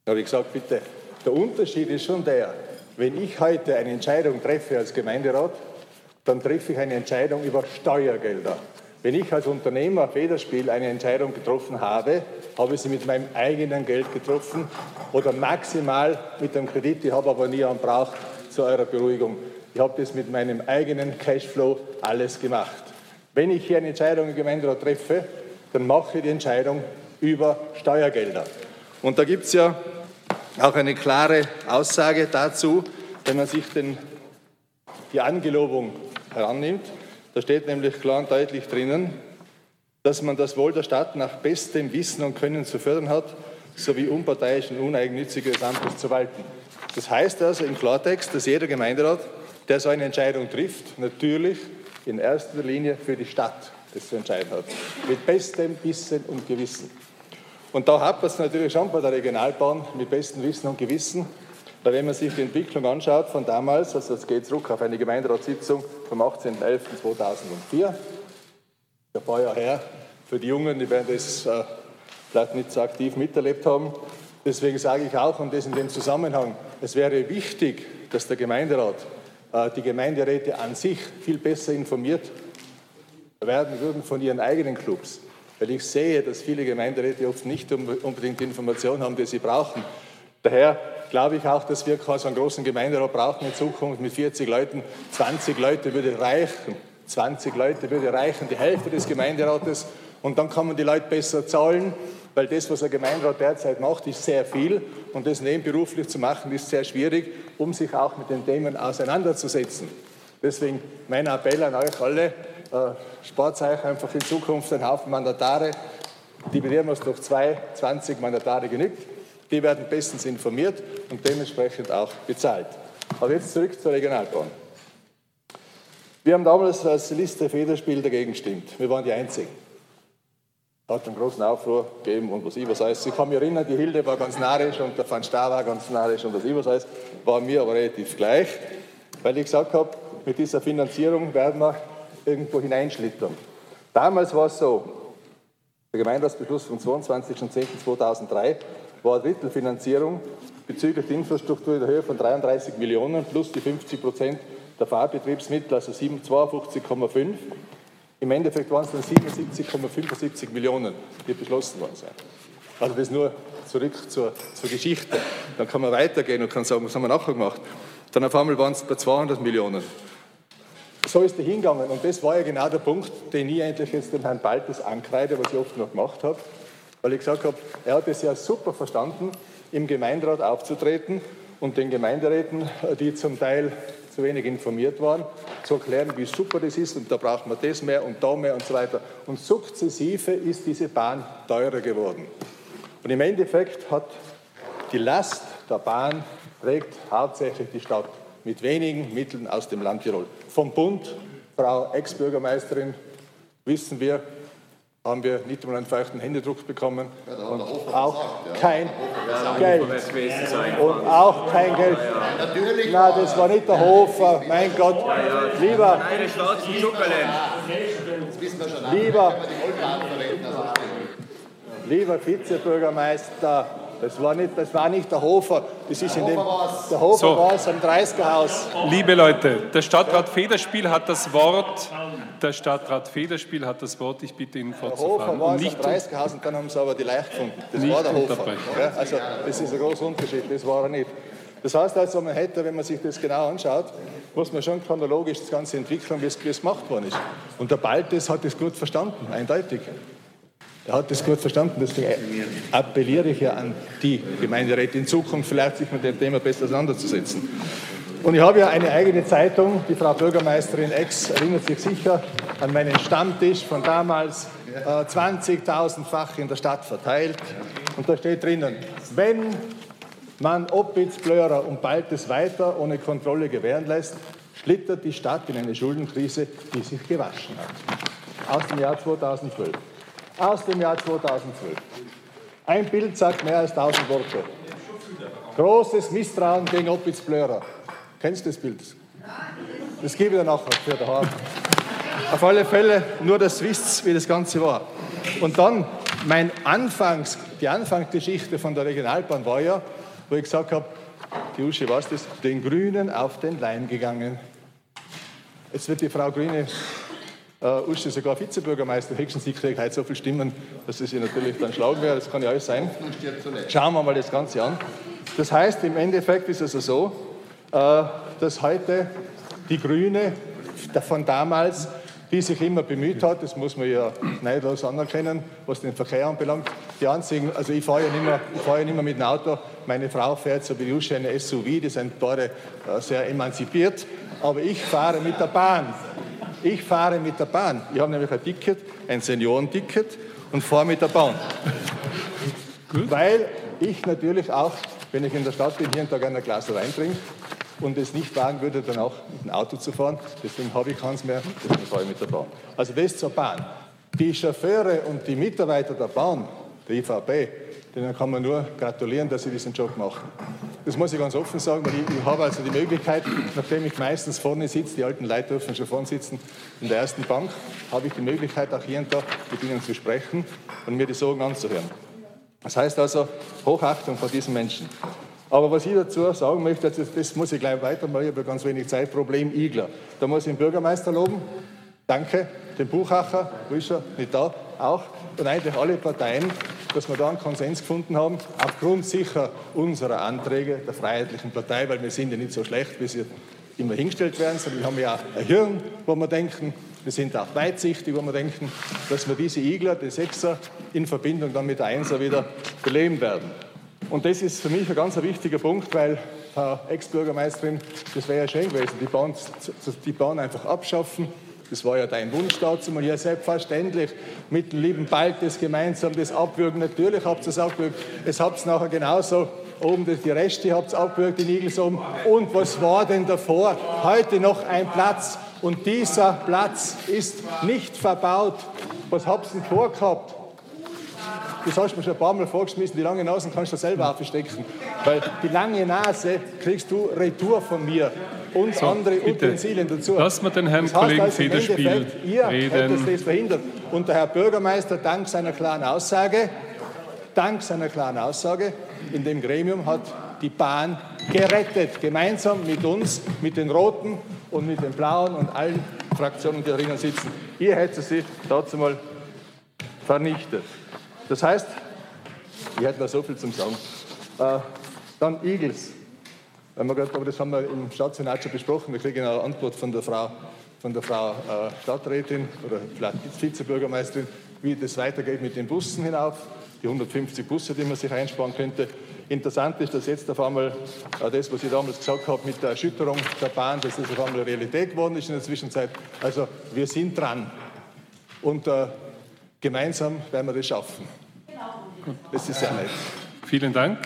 Da habe ich gesagt, bitte, der Unterschied ist schon der, wenn ich heute eine Entscheidung treffe als Gemeinderat, dann treffe ich eine Entscheidung über Steuergelder. Wenn ich als Unternehmer Federspiel eine Entscheidung getroffen habe, habe ich sie mit meinem eigenen Geld getroffen oder maximal mit dem Kredit. Ich habe aber nie einen zu eurer Beruhigung. Ich habe das mit meinem eigenen Cashflow alles gemacht. Wenn ich hier eine Entscheidung im Gemeinderat treffe, dann mache ich die Entscheidung über Steuergelder. Und da gibt es ja auch eine klare Aussage dazu, wenn man sich den, die Angelobung herannimmt. Da steht nämlich klar und deutlich drinnen, dass man das Wohl der Stadt nach bestem Wissen und Können zu fördern hat, sowie unparteiisch und uneigennütziges Amtes zu walten. Das heißt also im Klartext, dass jeder Gemeinderat, der so eine Entscheidung trifft, natürlich in erster Linie für die Stadt das zu entscheiden hat. Mit bestem Wissen und Gewissen. Und da hat man es natürlich schon bei der Regionalbahn mit bestem Wissen und Gewissen. Weil wenn man sich die Entwicklung anschaut von damals, also es geht zurück auf eine Gemeinderatssitzung vom 18.11.2004, ein paar Jahre her, für die Jungen, die werden das äh, vielleicht nicht so aktiv miterlebt haben. Deswegen sage ich auch, und das in dem Zusammenhang, es wäre wichtig, dass der Gemeinderat, äh, die Gemeinderäte an sich viel besser informiert werden würden von ihren eigenen Clubs. Weil ich sehe, dass viele Gemeinderäte oft nicht unbedingt die Information haben, die sie brauchen. Daher glaube ich auch, dass wir quasi einen großen Gemeinderat brauchen in Zukunft mit 40 Leuten. 20 Leute würde reichen. 20 Leute würde reichen, die Hälfte des Gemeinderates. Und dann kann man die Leute besser zahlen, weil das, was ein Gemeinderat derzeit macht, ist sehr viel. Und das nebenberuflich zu machen, ist sehr schwierig, um sich auch mit den Themen auseinanderzusetzen. Deswegen mein Appell an euch alle, äh, spart euch einfach in Zukunft einen Haufen Mandatare. Dividieren wir es durch zwei, 20 Mandatare genügt. Die werden bestens informiert und dementsprechend auch bezahlt. Aber jetzt zurück zur Regionalbahn. Wir haben damals als Liste Federspiel dagegen gestimmt. Wir waren die Einzigen. Hat einen großen Aufruhr gegeben und was ich was heißt. Ich kann mich erinnern, die Hilde war ganz narrisch und der Van Staar war ganz narrisch und was ich was heißt. War mir aber relativ gleich, weil ich gesagt habe, mit dieser Finanzierung werden wir irgendwo hineinschlittern. Damals war es so, der Gemeinderatsbeschluss vom 22.10.2003 war Drittelfinanzierung bezüglich der Infrastruktur in der Höhe von 33 Millionen plus die 50 Prozent der Fahrbetriebsmittel, also 52,5. Im Endeffekt waren es dann 77,75 Millionen, die beschlossen worden sind. Also das nur zurück zur, zur Geschichte. Dann kann man weitergehen und kann sagen, was haben wir nachher gemacht. Dann auf einmal waren es bei 200 Millionen so ist er hingegangen. Und das war ja genau der Punkt, den ich eigentlich jetzt dem Herrn Baltes ankreide, was ich oft noch gemacht habe. Weil ich gesagt habe, er hat es ja super verstanden, im Gemeinderat aufzutreten und den Gemeinderäten, die zum Teil zu wenig informiert waren, zu erklären, wie super das ist und da braucht man das mehr und da mehr und so weiter. Und sukzessive ist diese Bahn teurer geworden. Und im Endeffekt hat die Last der Bahn trägt hauptsächlich die Stadt mit wenigen Mitteln aus dem Land Tirol. Vom Bund, Frau Ex-Bürgermeisterin, wissen wir, haben wir nicht einmal einen feuchten Händedruck bekommen und auch kein Geld. Und auch kein Geld. Na, das war nicht der Hofer, mein Gott. Lieber, lieber, lieber Vizebürgermeister, das war nicht, das war nicht der Hofer. Das ist in dem, der Hofer so. war es am 30er-Haus. Liebe Leute, der Stadtrat Federspiel hat das Wort. Der Stadtrat Federspiel hat das Wort. Ich bitte ihn fortzufahren. Der Hofer war es am 30er-Haus und dann haben sie aber die Leicht gefunden. Das war der Hofer. Ja, also das ist ein großer Unterschied. Das war er nicht. Das heißt also, man hätte, wenn man sich das genau anschaut, muss man schon chronologisch das Ganze entwickeln, wie es, wie es gemacht worden ist. Und der Baltes hat das gut verstanden, eindeutig. Er hat das gut verstanden, deswegen appelliere ich ja an die Gemeinderäte in Zukunft vielleicht sich mit dem Thema besser auseinanderzusetzen. Und ich habe ja eine eigene Zeitung, die Frau Bürgermeisterin Ex erinnert sich sicher an meinen Stammtisch von damals, äh, 20.000-fach in der Stadt verteilt. Und da steht drinnen, wenn man Opitz, Blörer und Baltes weiter ohne Kontrolle gewähren lässt, schlittert die Stadt in eine Schuldenkrise, die sich gewaschen hat. Aus dem Jahr 2012 aus dem Jahr 2012. Ein Bild sagt mehr als 1000 Worte. Großes Misstrauen gegen Opitz Blörer. Kennst du das Bild? Das gebe ich dir nachher für daheim. Auf alle Fälle, nur ihr wisst, wie das Ganze war. Und dann, mein Anfangs, die Anfangsgeschichte von der Regionalbahn war ja, wo ich gesagt habe, die Uschi, was das? Den Grünen auf den Leim gegangen. Jetzt wird die Frau Grüne Uh, Uschi sogar Vizebürgermeister höchstens, sie kriegt heute so viele Stimmen, dass es ihr natürlich dann schlagen wäre. Das kann ja alles sein. Schauen wir mal das Ganze an. Das heißt, im Endeffekt ist es also so, uh, dass heute die Grüne von damals die sich immer bemüht hat, das muss man ja neidlos anerkennen, was den Verkehr anbelangt. Die einzigen, also ich fahre ja nicht mehr, ich fahre ja nicht mehr mit dem Auto, meine Frau fährt so wie Jusche eine SUV, die sind beide äh, sehr emanzipiert, aber ich fahre mit der Bahn. Ich fahre mit der Bahn. Ich habe nämlich ein Ticket, ein Seniorenticket und fahre mit der Bahn. Weil ich natürlich auch, wenn ich in der Stadt bin, jeden Tag ein Glas Wein trinke und es nicht wagen würde, dann auch mit dem Auto zu fahren. Deswegen habe ich keins mehr, deswegen fahre ich mit der Bahn. Also das zur Bahn. Die Chauffeure und die Mitarbeiter der Bahn, der IVB, denen kann man nur gratulieren, dass sie diesen Job machen. Das muss ich ganz offen sagen, weil ich, ich habe also die Möglichkeit, nachdem ich meistens vorne sitze, die alten Leute dürfen schon vorne sitzen, in der ersten Bank, habe ich die Möglichkeit, auch jeden Tag mit ihnen zu sprechen und mir die Sorgen anzuhören. Das heißt also Hochachtung vor diesen Menschen. Aber was ich dazu sagen möchte, das, das muss ich gleich weitermachen, ich habe ganz wenig Zeit, Problem Igler. Da muss ich den Bürgermeister loben, danke, den Buchacher, wo ist er, nicht da, auch, und eigentlich alle Parteien, dass wir da einen Konsens gefunden haben, aufgrund sicher unserer Anträge der Freiheitlichen Partei, weil wir sind ja nicht so schlecht, wie sie immer hingestellt werden, sondern wir haben ja auch ein Hirn, wo wir denken, wir sind auch weitsichtig, wo wir denken, dass wir diese Igler, die Sechser, in Verbindung dann mit der Einser wieder beleben werden. Und das ist für mich ein ganz wichtiger Punkt, weil Frau Ex-Bürgermeisterin, das wäre ja schön gewesen, die Bahn, die Bahn einfach abschaffen, das war ja dein Wunsch dazu mal. Ja, selbstverständlich mit dem lieben Baltes gemeinsam das abwürgen. Natürlich habt ihr es abwürgt. Es habt es nachher genauso oben die Reste habt ihr abgewürgt, die Igels oben. Und was war denn davor? Heute noch ein Platz. Und dieser Platz ist nicht verbaut. Was habt ihr denn vorgehabt? Das hast du mir schon ein paar Mal vorgeschmissen. Die lange Nase kannst du selber aufstecken. Weil die lange Nase kriegst du Retour von mir und so, andere bitte. Utensilien dazu. Lassen wir den Herrn das heißt Kollegen also Federspiel ihr reden. das verhindert. Und der Herr Bürgermeister, dank seiner klaren Aussage, dank seiner klaren Aussage in dem Gremium hat die Bahn gerettet, gemeinsam mit uns, mit den Roten und mit den Blauen und allen Fraktionen, die darin sitzen. Ihr hättet sie dazu mal vernichtet. Das heißt, ich hätte noch so viel zum Sagen. Äh, dann Eagles. Aber das haben wir im Stadtsenat schon besprochen. Wir kriegen eine Antwort von der Frau, von der Frau äh, Stadträtin oder vielleicht Vizebürgermeisterin, wie das weitergeht mit den Bussen hinauf, die 150 Busse, die man sich einsparen könnte. Interessant ist, dass jetzt auf einmal äh, das, was ich damals gesagt habe mit der Erschütterung der Bahn, dass das auf einmal Realität geworden ist in der Zwischenzeit. Also wir sind dran und äh, gemeinsam werden wir das schaffen. Das ist sehr nett. Vielen Dank.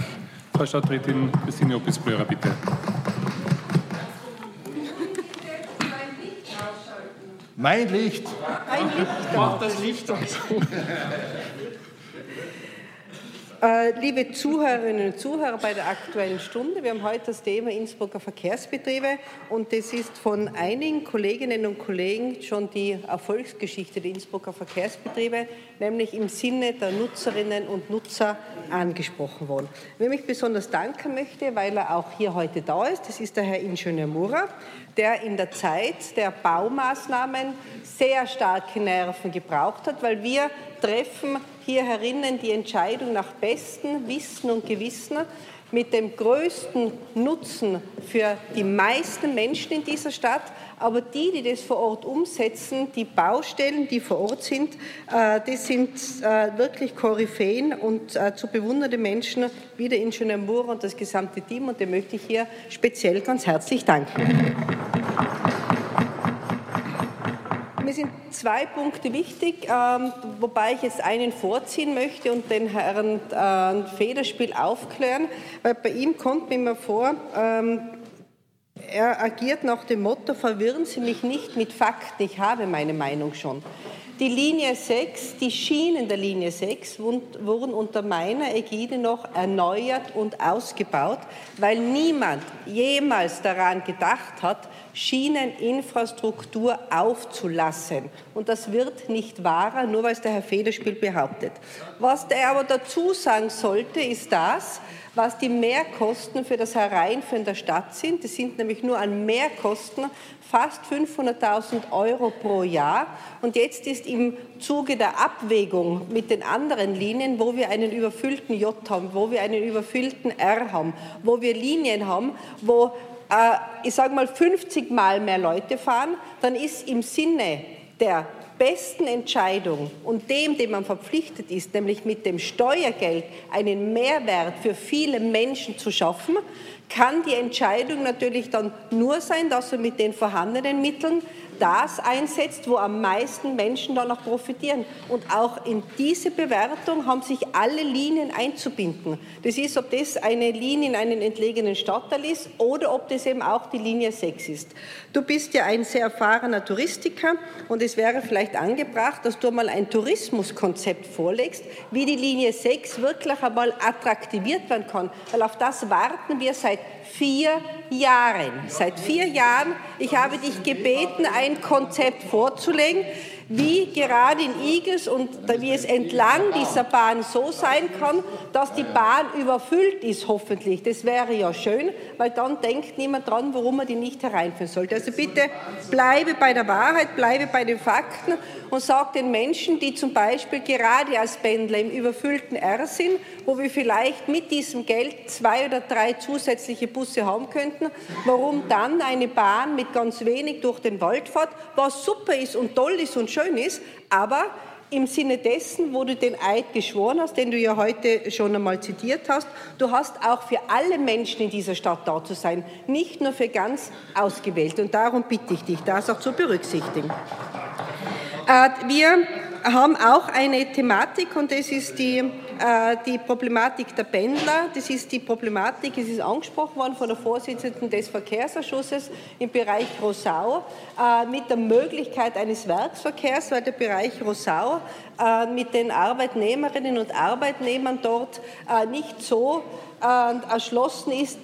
Frau Stadträtin Christine Opis-Blörer, bitte. Mein Licht. Mein Licht. Mach das Licht aus. Äh, liebe Zuhörerinnen und Zuhörer bei der Aktuellen Stunde, wir haben heute das Thema Innsbrucker Verkehrsbetriebe und das ist von einigen Kolleginnen und Kollegen schon die Erfolgsgeschichte der Innsbrucker Verkehrsbetriebe, nämlich im Sinne der Nutzerinnen und Nutzer angesprochen worden. Wem ich besonders danken möchte, weil er auch hier heute da ist, das ist der Herr Ingenieur Mura, der in der Zeit der Baumaßnahmen sehr starke Nerven gebraucht hat, weil wir treffen hier herinnen die Entscheidung nach bestem Wissen und Gewissen mit dem größten Nutzen für die meisten Menschen in dieser Stadt. Aber die, die das vor Ort umsetzen, die Baustellen, die vor Ort sind, äh, das sind äh, wirklich Koryphäen und äh, zu bewundernde Menschen wie der Ingenieur Moore und das gesamte Team. Und dem möchte ich hier speziell ganz herzlich danken. Mir sind zwei Punkte wichtig, ähm, wobei ich jetzt einen vorziehen möchte und den Herrn äh, Federspiel aufklären, weil bei ihm kommt mir immer vor, ähm, er agiert nach dem Motto, verwirren Sie mich nicht mit Fakten, ich habe meine Meinung schon. Die Linie 6, die Schienen der Linie 6 wurden unter meiner Ägide noch erneuert und ausgebaut, weil niemand jemals daran gedacht hat, Schieneninfrastruktur aufzulassen. Und das wird nicht wahrer, nur weil es der Herr Federspiel behauptet. Was er aber dazu sagen sollte, ist das, was die Mehrkosten für das Hereinführen der Stadt sind. Das sind nämlich nur an Mehrkosten fast 500.000 Euro pro Jahr. Und jetzt ist im Zuge der Abwägung mit den anderen Linien, wo wir einen überfüllten J haben, wo wir einen überfüllten R haben, wo wir Linien haben, wo äh, ich sage mal 50 Mal mehr Leute fahren, dann ist im Sinne der besten Entscheidung und dem, dem man verpflichtet ist, nämlich mit dem Steuergeld einen Mehrwert für viele Menschen zu schaffen, kann die Entscheidung natürlich dann nur sein, dass er mit den vorhandenen Mitteln das einsetzt, wo am meisten Menschen danach profitieren. Und auch in diese Bewertung haben sich alle Linien einzubinden. Das ist, ob das eine Linie in einen entlegenen Stadtteil ist oder ob das eben auch die Linie 6 ist. Du bist ja ein sehr erfahrener Touristiker und es wäre vielleicht angebracht, dass du mal ein Tourismuskonzept vorlegst, wie die Linie 6 wirklich einmal attraktiviert werden kann. Weil auf das warten wir seit vier Jahren. Seit vier Jahren. Ich habe dich gebeten, ein Konzept vorzulegen wie gerade in Igels und wie es entlang dieser Bahn so sein kann, dass die Bahn überfüllt ist, hoffentlich. Das wäre ja schön, weil dann denkt niemand dran, warum man die nicht hereinführen sollte. Also bitte bleibe bei der Wahrheit, bleibe bei den Fakten und sag den Menschen, die zum Beispiel gerade als Pendler im überfüllten R sind, wo wir vielleicht mit diesem Geld zwei oder drei zusätzliche Busse haben könnten, warum dann eine Bahn mit ganz wenig durch den Wald fährt, was super ist und toll ist und schön schön ist, aber im Sinne dessen, wo du den Eid geschworen hast, den du ja heute schon einmal zitiert hast, du hast auch für alle Menschen in dieser Stadt da zu sein, nicht nur für ganz Ausgewählte. Und darum bitte ich dich, das auch zu berücksichtigen. Äh, wir haben auch eine Thematik und das ist die, äh, die Problematik der Pendler. Das ist die Problematik, es ist angesprochen worden von der Vorsitzenden des Verkehrsausschusses im Bereich Rosau äh, mit der Möglichkeit eines Werksverkehrs, weil der Bereich Rosau äh, mit den Arbeitnehmerinnen und Arbeitnehmern dort nicht so erschlossen ist,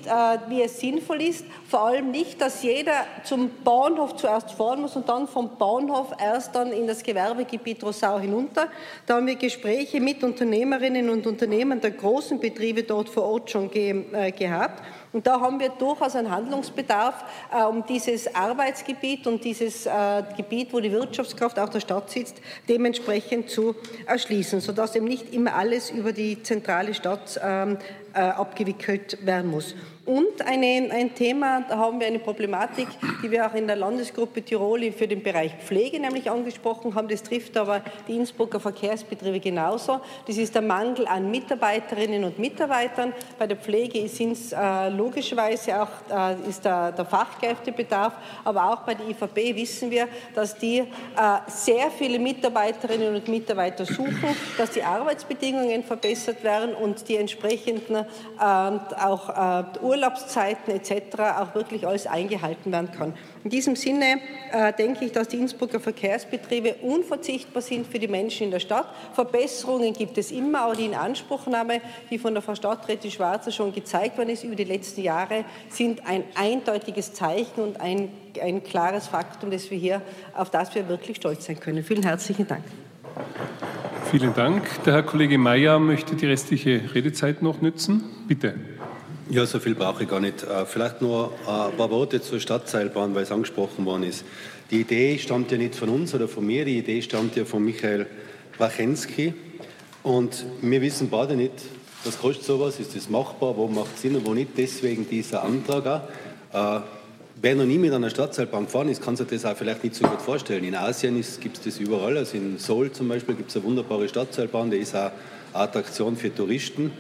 wie es sinnvoll ist. Vor allem nicht, dass jeder zum Bahnhof zuerst fahren muss und dann vom Bahnhof erst dann in das Gewerbegebiet Rosau hinunter. Da haben wir Gespräche mit Unternehmerinnen und Unternehmern der großen Betriebe dort vor Ort schon ge äh, gehabt. Und da haben wir durchaus einen Handlungsbedarf, äh, um dieses Arbeitsgebiet und dieses äh, Gebiet, wo die Wirtschaftskraft auch der Stadt sitzt, dementsprechend zu erschließen, sodass eben nicht immer alles über die zentrale Stadt ähm, äh, abgewickelt werden muss. Und eine, ein Thema, da haben wir eine Problematik, die wir auch in der Landesgruppe Tirol für den Bereich Pflege nämlich angesprochen haben. Das trifft aber die Innsbrucker Verkehrsbetriebe genauso. Das ist der Mangel an Mitarbeiterinnen und Mitarbeitern. Bei der Pflege sind es äh, logischerweise auch äh, ist der, der, Fachkräftebedarf, aber auch bei der IVB wissen wir, dass die äh, sehr viele Mitarbeiterinnen und Mitarbeiter suchen, dass die Arbeitsbedingungen verbessert werden und die entsprechenden äh, auch äh, Urlaubszeiten etc. auch wirklich alles eingehalten werden kann. In diesem Sinne äh, denke ich, dass die Innsbrucker Verkehrsbetriebe unverzichtbar sind für die Menschen in der Stadt. Verbesserungen gibt es immer, aber die Inanspruchnahme, die von der Frau Stadträtin Schwarzer schon gezeigt worden ist über die letzten Jahre, sind ein eindeutiges Zeichen und ein, ein klares Faktum, das wir hier, auf das wir wirklich stolz sein können. Vielen herzlichen Dank. Vielen Dank. Der Herr Kollege Mayer möchte die restliche Redezeit noch nützen. Bitte. Ja, so viel brauche ich gar nicht. Äh, vielleicht nur äh, ein paar Worte zur Stadtseilbahn, weil es angesprochen worden ist. Die Idee stammt ja nicht von uns oder von mir, die Idee stammt ja von Michael Wachensky. Und wir wissen beide nicht, was kostet sowas, ist das machbar, wo macht es Sinn und wo nicht. Deswegen dieser Antrag auch. Äh, wer noch nie mit einer Stadtseilbahn gefahren ist, kann sich das auch vielleicht nicht so gut vorstellen. In Asien gibt es das überall. Also in Seoul zum Beispiel gibt es eine wunderbare Stadtseilbahn, die ist auch eine Attraktion für Touristen.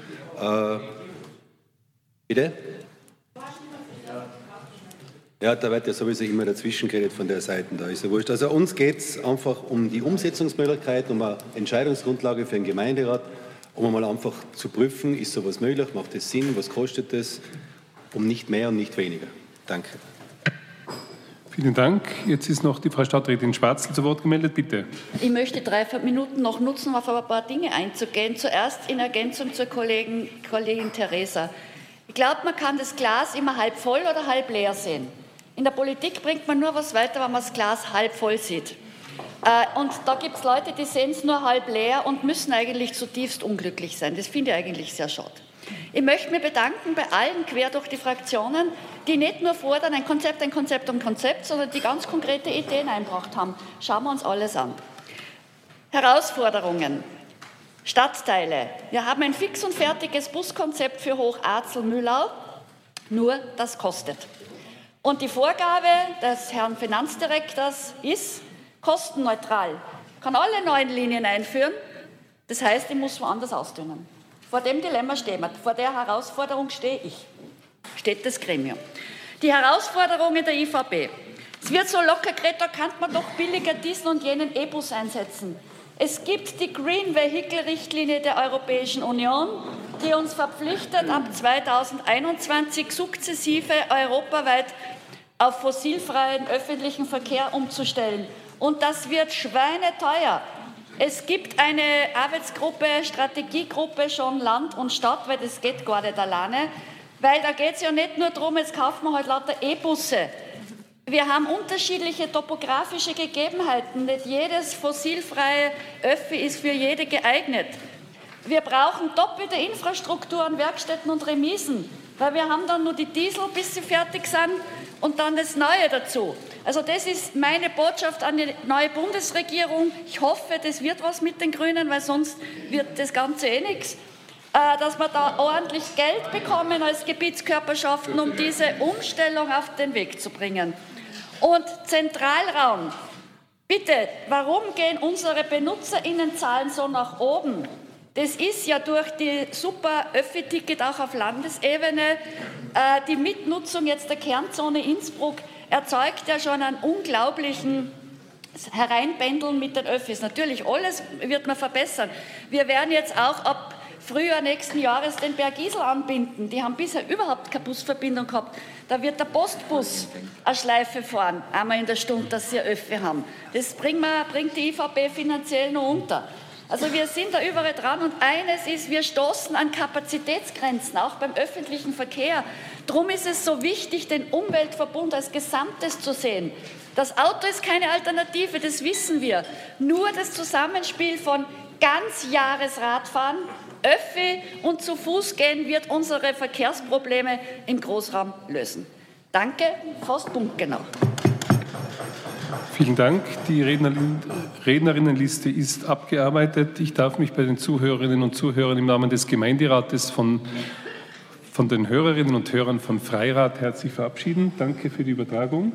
Bitte? Ja, da wird ja sowieso immer dazwischen geredet von der Seite, da ist ja wurscht. Also uns geht es einfach um die Umsetzungsmöglichkeit, um eine Entscheidungsgrundlage für den Gemeinderat, um einmal einfach zu prüfen, ist sowas möglich, macht es Sinn, was kostet es, um nicht mehr und nicht weniger. Danke. Vielen Dank. Jetzt ist noch die Frau Stadträtin Schwarzel zu Wort gemeldet. Bitte. Ich möchte drei Minuten noch nutzen, um auf ein paar Dinge einzugehen. Zuerst in Ergänzung zur Kollegin, Kollegin Theresa. Ich glaube, man kann das Glas immer halb voll oder halb leer sehen. In der Politik bringt man nur was weiter, wenn man das Glas halb voll sieht. Äh, und da gibt es Leute, die sehen es nur halb leer und müssen eigentlich zutiefst unglücklich sein. Das finde ich eigentlich sehr schade. Ich möchte mich bedanken bei allen quer durch die Fraktionen, die nicht nur fordern, ein Konzept, ein Konzept und Konzept, sondern die ganz konkrete Ideen einbracht haben. Schauen wir uns alles an. Herausforderungen. Stadtteile. Wir haben ein fix und fertiges Buskonzept für Hochazel-Mühlau, nur das kostet. Und die Vorgabe des Herrn Finanzdirektors ist, kostenneutral, kann alle neuen Linien einführen. Das heißt, ich muss woanders ausdünnen. Vor dem Dilemma stehen wir, vor der Herausforderung stehe ich, steht das Gremium. Die Herausforderungen der IVB. Es wird so locker geredet, da kann man doch billiger diesen und jenen E-Bus einsetzen. Es gibt die Green Vehicle Richtlinie der Europäischen Union, die uns verpflichtet, ab 2021 sukzessive europaweit auf fossilfreien öffentlichen Verkehr umzustellen. Und das wird schweineteuer. Es gibt eine Arbeitsgruppe, Strategiegruppe schon Land und Stadt, weil das geht gar nicht alleine. Weil da geht es ja nicht nur darum, jetzt kaufen wir halt lauter E-Busse. Wir haben unterschiedliche topografische Gegebenheiten. Nicht jedes fossilfreie Öffi ist für jede geeignet. Wir brauchen doppelte Infrastruktur an Werkstätten und Remisen, weil wir haben dann nur die Diesel, bis sie fertig sind und dann das Neue dazu. Also das ist meine Botschaft an die neue Bundesregierung. Ich hoffe, das wird was mit den Grünen, weil sonst wird das Ganze eh nichts. Äh, dass wir da ordentlich Geld bekommen als Gebietskörperschaften, um diese Umstellung auf den Weg zu bringen. Und Zentralraum. Bitte, warum gehen unsere Benutzerinnenzahlen so nach oben? Das ist ja durch die super Öffi-Ticket auch auf Landesebene, äh, die Mitnutzung jetzt der Kernzone Innsbruck erzeugt ja schon einen unglaublichen Hereinpendeln mit den Öffis. Natürlich, alles wird man verbessern. Wir werden jetzt auch ab Frühjahr nächsten Jahres den Bergisel anbinden. Die haben bisher überhaupt keine Busverbindung gehabt. Da wird der Postbus eine Schleife fahren, einmal in der Stunde, dass sie Öffi haben. Das bringt, man, bringt die IVB finanziell noch unter. Also wir sind da überall dran und eines ist, wir stoßen an Kapazitätsgrenzen, auch beim öffentlichen Verkehr. Darum ist es so wichtig, den Umweltverbund als Gesamtes zu sehen. Das Auto ist keine Alternative, das wissen wir. Nur das Zusammenspiel von Ganzjahresradfahren, Öffi und zu Fuß gehen wird unsere Verkehrsprobleme im Großraum lösen. Danke, fast punktgenau. Vielen Dank. Die Rednerinnenliste ist abgearbeitet. Ich darf mich bei den Zuhörerinnen und Zuhörern im Namen des Gemeinderates von, von den Hörerinnen und Hörern von Freirat herzlich verabschieden. Danke für die Übertragung.